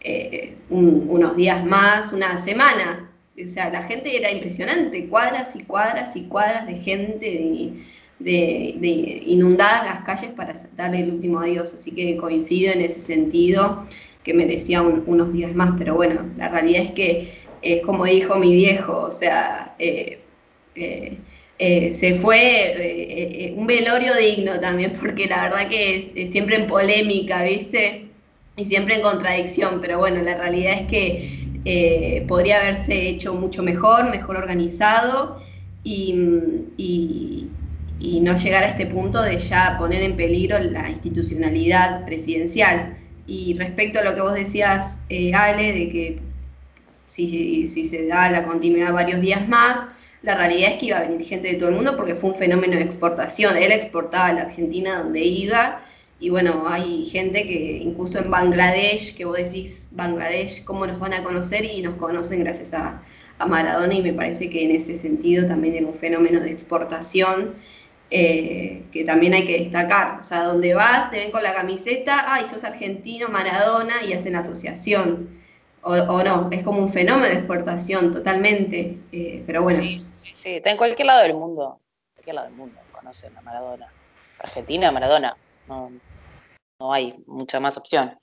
eh, unos días más, una semana. O sea, la gente era impresionante, cuadras y cuadras y cuadras de gente. De inundadas las calles para darle el último adiós. Así que coincido en ese sentido que merecía unos días más, pero bueno, la realidad es que es como dijo mi viejo, o sea, eh, eh, eh, se fue un velorio digno también, porque la verdad que es, siempre en polémica, ¿viste? Y siempre en contradicción, pero bueno, la realidad es que podría haberse hecho mucho mejor, mejor organizado y, y no llegar a este punto de ya poner en peligro la institucionalidad presidencial. Y respecto a lo que vos decías, eh, Ale, de que si, si, se da la continuidad varios días más, la realidad es que iba a venir gente de todo el mundo porque fue un fenómeno de exportación. Él exportaba a la Argentina donde iba y bueno, hay gente que incluso en Bangladesh, que vos decís, Bangladesh, ¿cómo nos van a conocer? Y nos conocen gracias a, a Maradona y me parece que en ese sentido también era un fenómeno de exportación eh, que también hay que destacar. O sea, donde vas, te ven con la camiseta, ay, sos argentino, Maradona, y hacen asociación. O, no, es como un fenómeno de exportación totalmente. Eh, pero bueno. Sí, sí, sí, está en cualquier lado del mundo. En cualquier lado del mundo conocen a Maradona. Argentina, Maradona. No, no hay mucha más opción.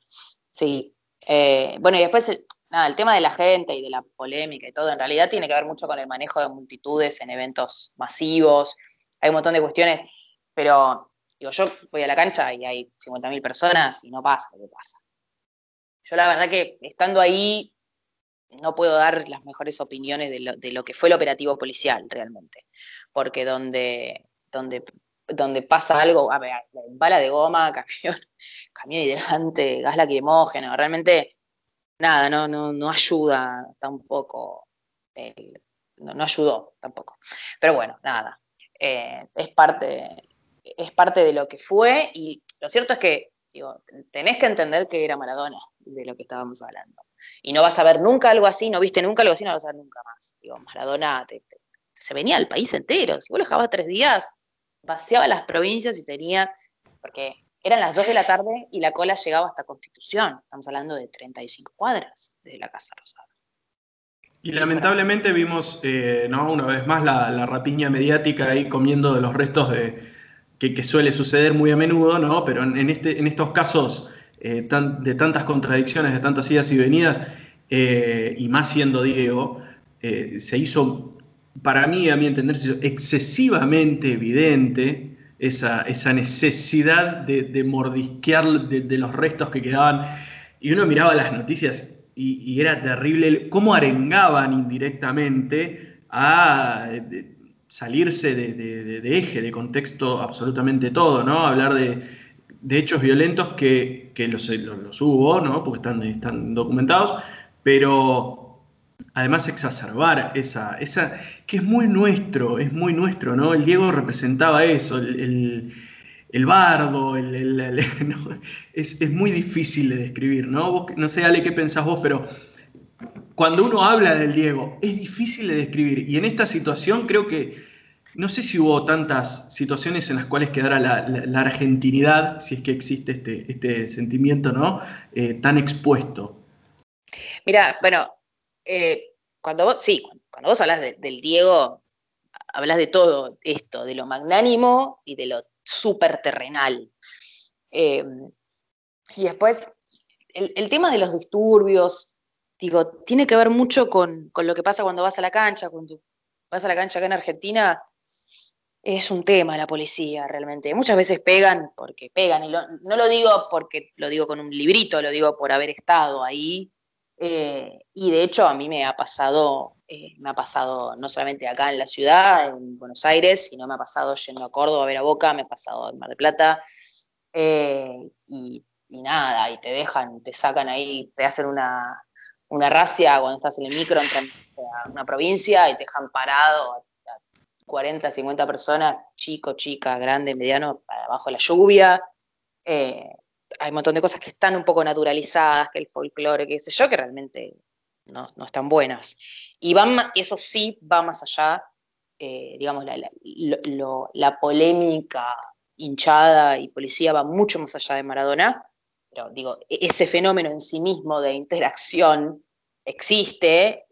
Sí, Eh, bueno, y después, nada, el tema de la gente y de la polémica y todo, en realidad tiene que ver mucho con el manejo de multitudes en eventos masivos. Hay un montón de cuestiones, pero digo, yo voy a la cancha y hay 50.000 personas y no pasa lo que pasa. Yo la verdad que estando ahí no puedo dar las mejores opiniones de lo, que fue el operativo policial realmente, porque donde, donde, donde pasa algo, a ver, bala de goma, [LAUGHS] camión, camión hidrante, gas lacrimógeno, realmente nada, no, no, no ayuda tampoco, no, ayudó tampoco. Pero bueno, nada, eh, es, parte, es parte de lo que fue y lo cierto es que digo, tenés que entender que era Maradona de lo que estábamos hablando. Y no vas a ver nunca algo así, no viste nunca algo así, no vas a ver nunca más. Digo, Maradona se venía al país entero. Si vos lo dejabas tres días, vaciaba las provincias y tenía, porque eran las dos de la tarde y la cola llegaba hasta Constitución. Estamos hablando de 35 cuadras de la Casa Rosada. Y lamentablemente vimos, eh, ¿no? una vez más, la, rapiña mediática ahí comiendo de los restos de, que, suele suceder muy a menudo, ¿no? Pero en, este, en estos casos eh, de tantas contradicciones, de tantas idas y venidas, eh, y más siendo Diego, eh, se hizo, para mí, a mi entender, excesivamente evidente esa, esa necesidad de, mordisquear de, los restos que quedaban. Y uno miraba las noticias y, era terrible cómo arengaban indirectamente a salirse de, eje, de contexto absolutamente todo, ¿no? Hablar de, hechos violentos que, los, hubo, ¿no? porque están, documentados, pero además exacerbar esa, esa, que es muy nuestro, es muy nuestro, ¿no? El Diego representaba eso, el, bardo, el, [LAUGHS] es, muy difícil de describir, ¿no? no sé, Ale, qué pensás vos, pero cuando uno habla del Diego, es difícil de describir. Y en esta situación creo que no sé si hubo tantas situaciones en las cuales quedara la, argentinidad, si es que existe este, este sentimiento, ¿no? Eh, tan expuesto. Mira, bueno, eh, cuando vos, sí, cuando vos hablas del Diego, hablas de todo esto, de lo magnánimo y de lo súper terrenal. Eh, y después, el, tema de los disturbios, digo, tiene que ver mucho con, con, lo que pasa cuando vas a la cancha, cuando vas a la cancha acá en Argentina, es un tema la policía realmente. Muchas veces pegan porque pegan, y no lo digo porque lo digo con un librito, lo digo por haber estado ahí. Eh, y de hecho a mí me ha pasado, eh, me ha pasado no solamente acá en la ciudad, en Buenos Aires, sino me ha pasado yendo a Córdoba a ver a Boca, me ha pasado en Mar del Plata. Eh, y, nada, y te dejan, te sacan ahí, te hacen una, una racia cuando estás en el micro, entran a una provincia y te dejan parado 40, 50 personas, chico, chica, grande, mediano, abajo la lluvia. Eh, hay un montón de cosas que están un poco naturalizadas, que el folclore, que sé yo, que realmente no, están buenas. Y eso sí va más allá, eh, digamos, la, la, polémica hinchada y policía va mucho más allá de Maradona, pero digo, e-, ese fenómeno en sí mismo de interacción existe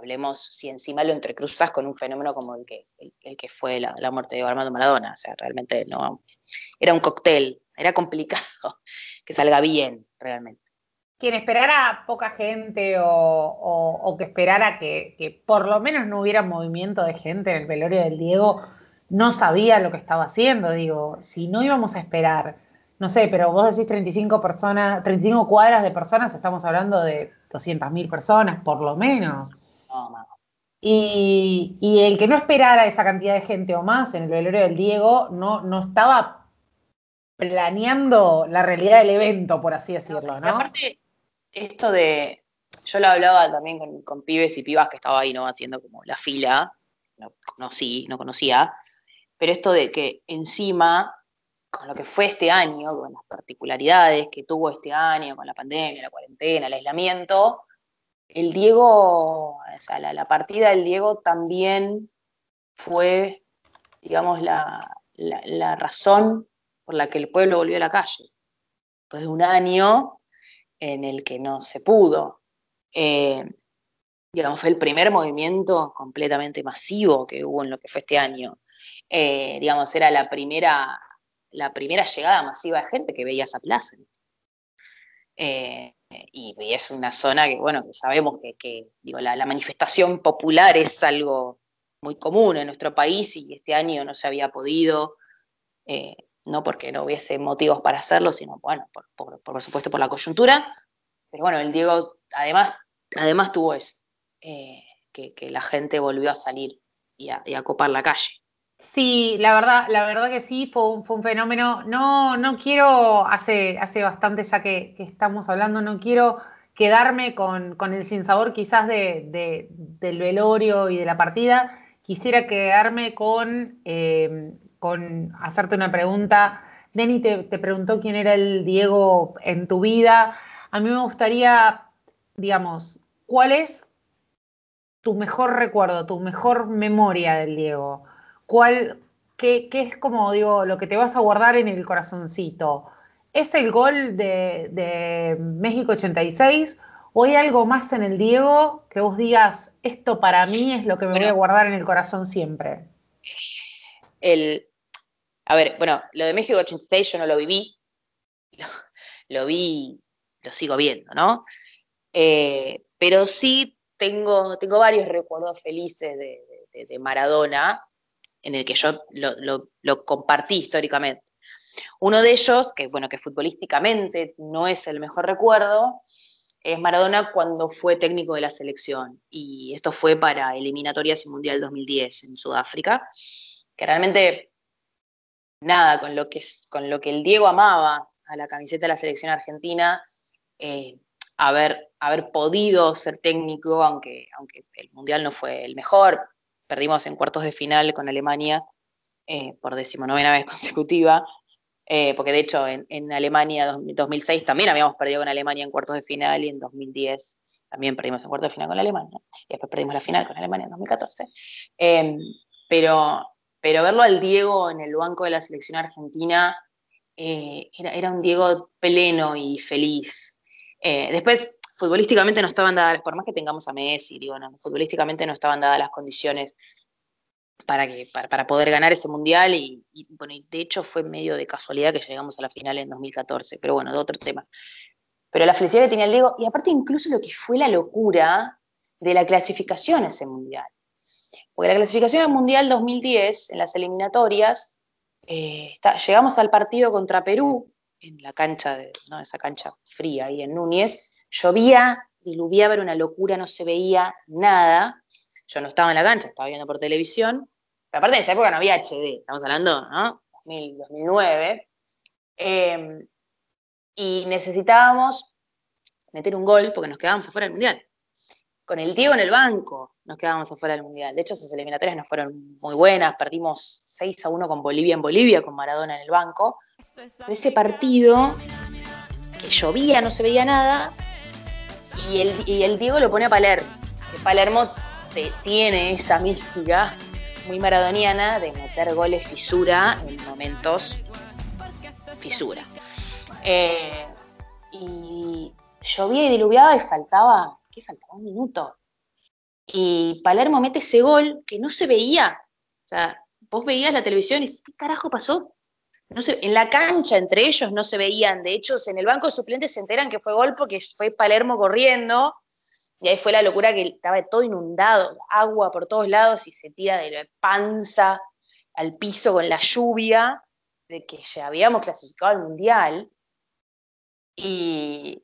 hablemos si encima lo entrecruzas con un fenómeno como el que, el, que fue la, muerte de Armando Maradona. O sea, realmente no. Era un cóctel, era complicado [LAUGHS] que salga bien, realmente. Quien esperara poca gente o, que esperara que, por lo menos no hubiera movimiento de gente en el velorio del Diego, no sabía lo que estaba haciendo. Digo, si no íbamos a esperar, no sé, pero vos decís 35 personas, 35 cuadras de personas, estamos hablando de 200.000 personas, por lo menos. Y, el que no esperara esa cantidad de gente o más en el velorio del Diego no, no estaba planeando la realidad del evento, por así decirlo, ¿no? Aparte, esto de. Yo lo hablaba también con, pibes y pibas que estaba ahí, ¿no? Haciendo como la fila. No conocí, no conocía. Pero esto de que encima, con lo que fue este año, con las particularidades que tuvo este año, con la pandemia, la cuarentena, el aislamiento, el Diego, o sea, la, partida del Diego también fue, digamos, la, razón por la que el pueblo volvió a la calle. Después de un año en el que no se pudo. Eh, digamos, fue el primer movimiento completamente masivo que hubo en lo que fue este año. Eh, digamos, era la primera, la primera llegada masiva de gente que veía esa plaza. Eh, y, es una zona que, bueno, que sabemos que, digo, la, manifestación popular es algo muy común en nuestro país y este año no se había podido, eh, no porque no hubiese motivos para hacerlo, sino, bueno, por, supuesto por la coyuntura. Pero bueno, el Diego además, además tuvo eso, eh, que, la gente volvió a salir y a, copar la calle. Sí, la verdad, la verdad que sí, fue un, fenómeno. No, no quiero, hace, hace bastante ya que, estamos hablando, no quiero quedarme con, el sinsabor quizás de, del velorio y de la partida. Quisiera quedarme con, eh, con hacerte una pregunta. Denny te, te preguntó quién era el Diego en tu vida. A mí me gustaría, digamos, ¿cuál es tu mejor recuerdo, tu mejor memoria del Diego? ¿Cuál, qué, es como, digo, lo que te vas a guardar en el corazoncito? ¿Es el gol de, México 86 o hay algo más en el Diego que vos digas, esto para mí es lo que me voy a guardar en el corazón siempre? El, a ver, bueno, lo de México 86 yo no lo viví, [LAUGHS] lo, vi, lo sigo viendo, ¿no? Eh, pero sí tengo, tengo varios recuerdos felices de, Maradona, en el que yo lo, compartí históricamente. Uno de ellos, que bueno, que futbolísticamente no es el mejor recuerdo, es Maradona cuando fue técnico de la selección. Y esto fue para eliminatorias y Mundial 2010 en Sudáfrica, que realmente nada, con lo que, con lo que el Diego amaba a la camiseta de la selección argentina, eh, haber, haber podido ser técnico, aunque, aunque el Mundial no fue el mejor. Perdimos en cuartos de final con Alemania eh, por decimonovena vez [LAUGHS] consecutiva, eh, porque de hecho en, Alemania 2006 también habíamos perdido con Alemania en cuartos de final y en 2010 también perdimos en cuartos de final con Alemania y después perdimos la final con Alemania en 2014. Em, pero, pero verlo al Diego en el banco de la selección argentina eh, era, era, un Diego pleno y feliz. Eh, después, futbolísticamente no estaban dadas, por más que tengamos a Messi, digo, no, futbolísticamente no estaban dadas las condiciones para, que, para, poder ganar ese mundial y, bueno, de hecho fue medio de casualidad que llegamos a la final en 2014, pero bueno, de otro tema. Pero la felicidad que tenía el Diego, y aparte incluso lo que fue la locura de la clasificación a ese mundial. Porque la clasificación al mundial 2010, en las eliminatorias, eh, llegamos al partido contra Perú, en la cancha, de, ¿no? esa cancha fría ahí en Núñez, llovía, diluviaba, era una locura, no se veía nada. Yo no estaba en la cancha, estaba viendo por televisión. Pero aparte de esa época no había HD, estamos hablando, ¿no? 2009. Em, y necesitábamos meter un gol porque nos quedábamos afuera del Mundial. Con el Diego en el banco nos quedábamos afuera del Mundial. De hecho, esas eliminatorias no fueron muy buenas. Perdimos 6 a 1 con Bolivia en Bolivia, con Maradona en el banco. ese partido, que llovía, no se veía nada, y el, Diego lo pone a Palermo. Palermo tiene esa mística muy maradoniana de meter goles fisura en momentos fisura. Eh, y llovía y diluviaba y faltaba, ¿qué faltaba? Un minuto. Y Palermo mete ese gol que no se veía. O sea, vos veías la televisión y dices, ¿qué carajo pasó? No en la cancha entre ellos no se veían. De hecho, en el banco de suplentes se enteran que fue gol porque fue Palermo corriendo. Y ahí fue la locura que estaba todo inundado, agua por todos lados y se tira de la panza al piso con la lluvia de que ya habíamos clasificado al mundial. Y,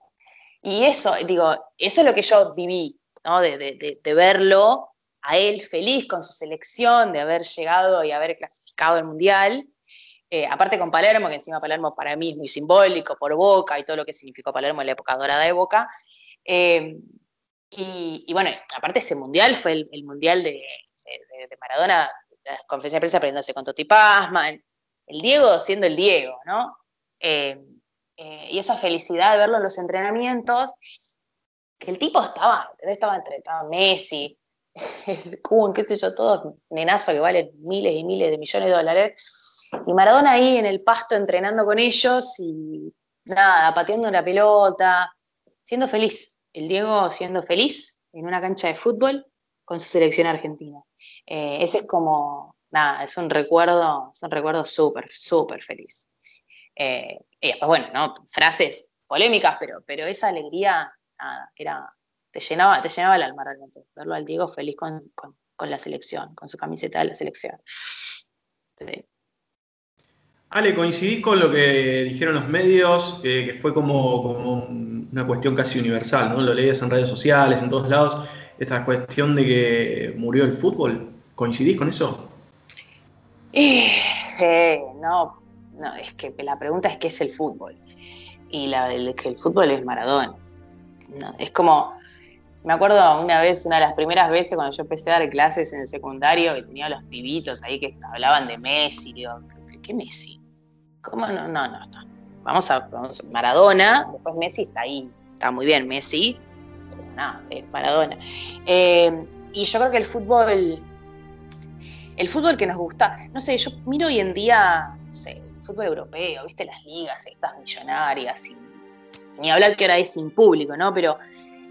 eso, digo, eso es lo que yo viví, ¿no? de, de, verlo a él feliz con su selección de haber llegado y haber clasificado el Mundial. Eh, aparte con Palermo, que encima Palermo para mí es muy simbólico por Boca y todo lo que significó Palermo en la época dorada de Boca. Eh, y, bueno, aparte ese Mundial fue el, Mundial de, Maradona, la conferencia de prensa aprendiéndose con Toti Pazman, el Diego siendo el Diego, ¿no? Eh, y esa felicidad de verlo en los entrenamientos, que el tipo estaba, estaba entre Messi, [LAUGHS] el qué sé yo, todos nenazos que valen miles y miles de millones de dólares. Y Maradona ahí en el pasto entrenando con ellos y nada, pateando la pelota, siendo feliz. El Diego siendo feliz en una cancha de fútbol con su selección argentina. Eh, ese es como, nada, es un recuerdo, es un recuerdo súper, súper feliz. Eh, y después, bueno, ¿no? frases polémicas, pero, pero esa alegría, nada, era, te llenaba, te llenaba el alma realmente, verlo al Diego feliz con, la selección, con su camiseta de la selección. Ale, ¿coincidís con lo que dijeron los medios, que fue como, una cuestión casi universal, ¿no? Lo leías en redes sociales, en todos lados, esta cuestión de que murió el fútbol. ¿Coincidís con eso? Eh, no, no, es que la pregunta es qué es el fútbol. Y la, que el fútbol es Maradona. es como, me acuerdo una vez, una de las primeras veces cuando yo empecé a dar clases en el secundario, que tenía los pibitos ahí que hablaban de Messi, digo, ¿qué, Messi? ¿Cómo no? No, no, no. Vamos a, Maradona, después Messi está ahí, está muy bien Messi, pero nada, es Maradona. Eh, y yo creo que el fútbol, el fútbol que nos gusta, no sé, yo miro hoy en día, fútbol europeo, viste las ligas, estas millonarias, ni hablar que ahora es sin público, ¿no? Pero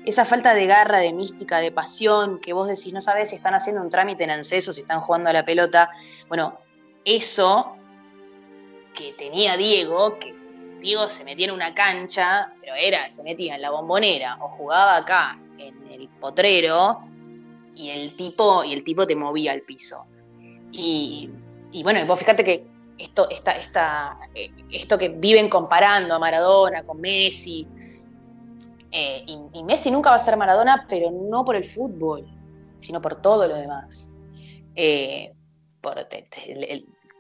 esa falta de garra, de mística, de pasión, que vos decís, no sabes si están haciendo un trámite en ANSESO, si están jugando a la pelota, bueno, eso que tenía Diego, que Diego se metía en una cancha, pero era, se metía en la bombonera o jugaba acá en el potrero y el tipo, y el tipo te movía al piso. Y, y bueno, vos fíjate que esto, esta, eh, esto que viven comparando a Maradona con Messi. Eh, y, Messi nunca va a ser Maradona, pero no por el fútbol, sino por todo lo demás. Eh,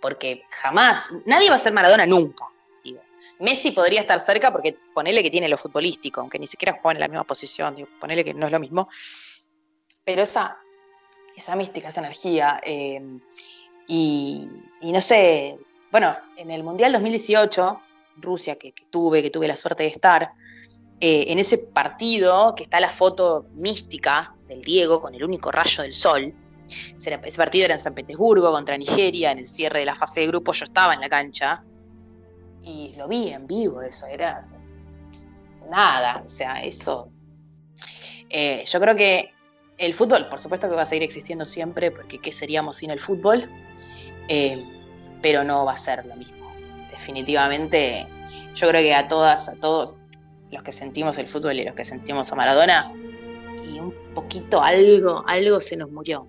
porque jamás, nadie va a ser Maradona nunca. Messi podría estar cerca porque ponele que tiene lo futbolístico, aunque ni siquiera juega en la misma posición, ponele que no es lo mismo. Pero esa, esa mística, esa energía, y, no sé, bueno, en el Mundial 2018, Rusia, que, tuve, que tuve la suerte de estar, eh, en ese partido, que está la foto mística del Diego con el único rayo del sol, ese partido era en San Petersburgo contra Nigeria, en el cierre de la fase de grupo yo estaba en la cancha y lo vi en vivo, eso era nada, o sea, eso... Eh, yo creo que el fútbol, por supuesto que va a seguir existiendo siempre, porque ¿qué seríamos sin el fútbol? Eh, pero no va a ser lo mismo. Definitivamente, yo creo que a todas, a todos los que sentimos el fútbol y los que sentimos a Maradona, y un poquito algo, algo se nos murió.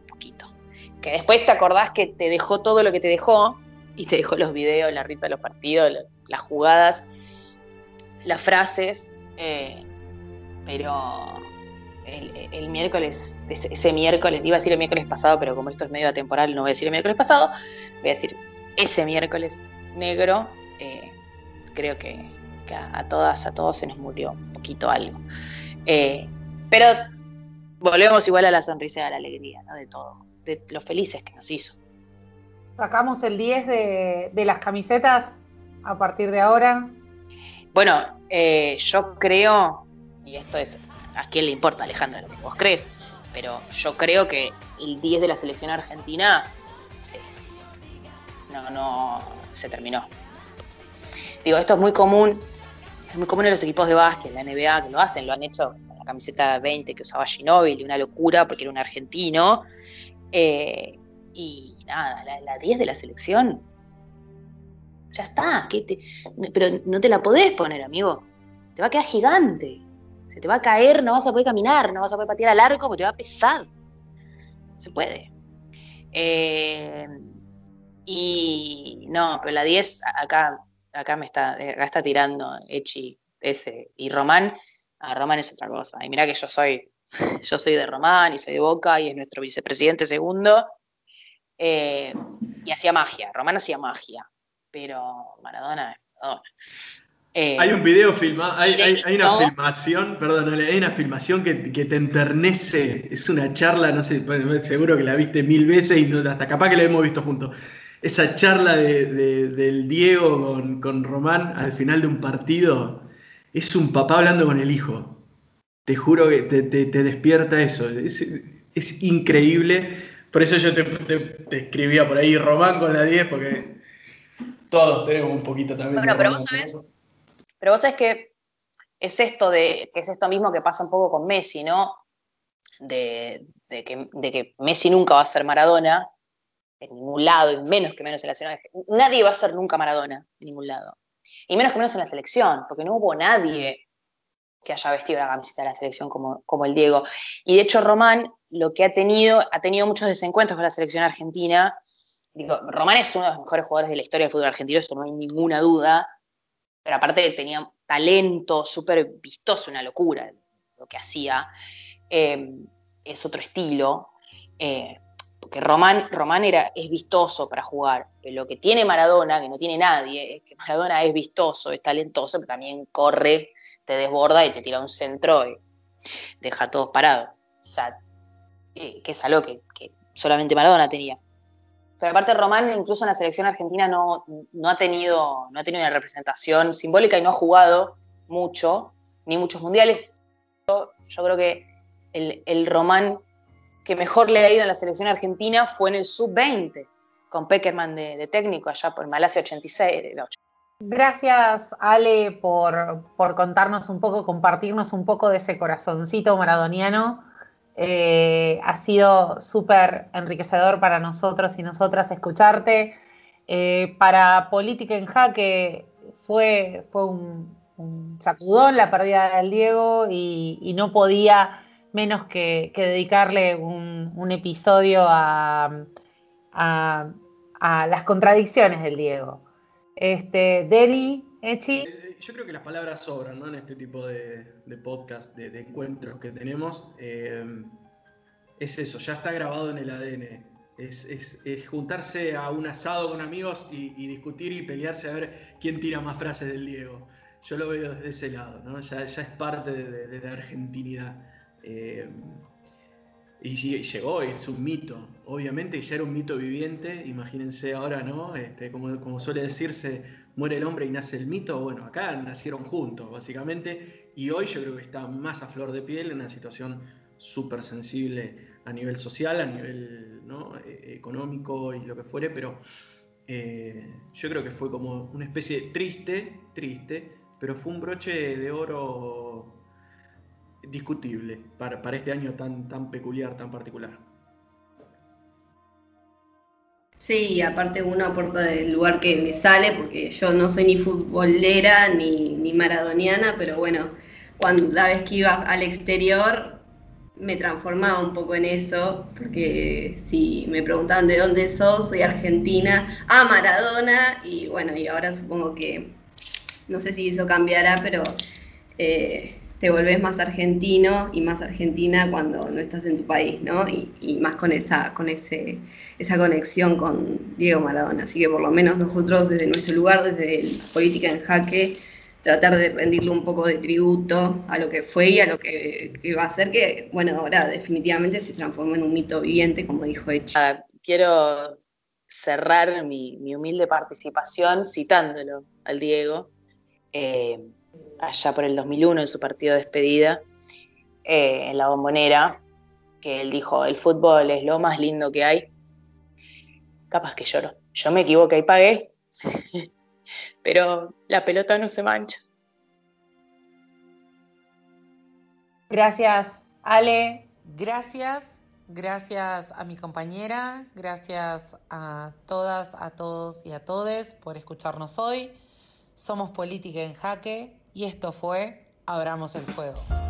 Que después te acordás que te dejó todo lo que te dejó, y te dejó los videos, la risa de los partidos, las jugadas, las frases, eh, pero el, miércoles, ese, miércoles, iba a decir el miércoles pasado, pero como esto es medio atemporal, no voy a decir el miércoles pasado, voy a decir ese miércoles negro, eh, creo que, a, todas, a todos se nos murió un poquito algo. Eh, pero volvemos igual a la sonrisa y a la alegría. De todo, de lo felices que nos hizo. Sacamos el 10 de, las camisetas a partir de ahora. Bueno, eh, yo creo, y esto es a quién le importa, Alejandra, lo que vos crees. Pero yo creo que el 10 de la selección argentina, sí, no, no, se terminó. Digo, esto es muy común, es muy común en los equipos de básquet, la NBA, que lo hacen, lo han hecho con la camiseta 20 que usaba Ginóbili, una locura porque era un argentino. Eh, y nada, la, 10 de la selección, ya está, pero no te la podés poner, amigo. Te va a quedar gigante se te va a caer, no vas a poder caminar, no vas a poder patear al arco porque te va a pesar. Se puede. Eh, y no, pero la 10, acá, acá me está, acá está tirando Echi ese. Y Román, a Román es otra cosa. Y mira que yo soy, [LAUGHS] yo soy de Román y soy de Boca y es nuestro vicepresidente segundo. Eh, y hacía magia, Román hacía magia. Pero Maradona, Maradona. Eh, hay un video filmado, hay, una filmación, perdón, hay una filmación que, te enternece. Es una charla, no sé, seguro que la viste mil veces y hasta capaz que la hemos visto juntos. Esa charla del Diego con, Román al final de un partido es un papá hablando con el hijo. Te juro que te, despierta eso. Es, increíble. Por eso yo te, te, escribía por ahí Román con la 10, porque todos tenemos un poquito también. Bueno, pero vos sabés pero vos sabés que es esto de, que es esto mismo que pasa un poco con Messi, ¿no? De, que, Messi nunca va a ser Maradona en ningún lado, y menos que menos en la nacional. Nadie va a ser nunca Maradona en ningún lado. Y menos que menos en la selección, porque no hubo nadie que haya vestido la camiseta de la selección como, como el Diego. Y de hecho, Román lo que ha tenido, ha tenido muchos desencuentros con la selección argentina. Digo, Román es uno de los mejores jugadores de la historia del fútbol argentino, eso no hay ninguna duda. Pero aparte tenía talento, súper vistoso, una locura lo que hacía. Eh, es otro estilo. Eh, porque Román, era, es vistoso para jugar. Pero lo que tiene Maradona, que no tiene nadie, es que Maradona es vistoso, es talentoso, pero también corre, te desborda y te tira un centro y deja a todos parados. O sea, eh, que es algo que, solamente Maradona tenía. Pero aparte Román, incluso en la selección argentina, no, no, ha tenido, no ha tenido una representación simbólica y no ha jugado mucho, ni muchos mundiales. Yo, yo creo que el, el Román que mejor le ha ido en la selección argentina fue en el sub-20, con Peckerman de, técnico allá por Malasia 86. Gracias, Ale, por, contarnos un poco, compartirnos un poco de ese corazoncito maradoniano. Eh, ha sido súper enriquecedor para nosotros y nosotras escucharte. Eh, para Política en Jaque fue, fue un, sacudón la pérdida del Diego y no podía menos que, dedicarle un, episodio a, las contradicciones del Diego. Este, Echi. Eh, yo creo que las palabras sobran ¿no? en este tipo de, podcast, de, encuentros que tenemos. Eh, es eso, ya está grabado en el ADN. Es, juntarse a un asado con amigos y, discutir y pelearse a ver quién tira más frases del Diego. Yo lo veo desde ese lado, ¿no? ya, es parte de la argentinidad. Eh, y llegó, es un mito. Obviamente ya era un mito viviente. Imagínense ahora, ¿no? Este, como, como, suele decirse, muere el hombre y nace el mito. Bueno, acá nacieron juntos, básicamente. Y hoy yo creo que está más a flor de piel en una situación súper sensible a nivel social, a nivel e, económico y lo que fuere. Pero eh, yo creo que fue como una especie triste, triste, pero fue un broche de oro discutible para, para este año tan, tan peculiar, tan particular. Sí, aparte uno aporta del lugar que me sale, porque yo no soy ni futbolera ni, ni maradoniana, pero bueno, cuando la vez que iba al exterior me transformaba un poco en eso, porque si me preguntaban de dónde sos, soy argentina, a Maradona, y bueno, y ahora supongo que, no sé si eso cambiará, pero eh, te volvés más argentino y más argentina cuando no estás en tu país, ¿no? Y, más con esa, con ese, esa conexión con Diego Maradona. Así que por lo menos nosotros desde nuestro lugar, desde Política en Jaque, tratar de rendirle un poco de tributo a lo que fue y a lo que, va a ser, que bueno, ahora definitivamente se transformó en un mito viviente, como dijo Echi. Quiero cerrar mi, humilde participación citándolo al Diego. Eh, allá por el 2001 en su partido de despedida eh, en la bombonera, que él dijo, el fútbol es lo más lindo que hay. Capaz que lloro. Yo me equivoqué y pagué, [LAUGHS] pero la pelota no se mancha. Gracias, Ale. Gracias, gracias a mi compañera, gracias a todas, a todos y a todes por escucharnos hoy. Somos Política en Jaque y esto fue Abramos el Fuego.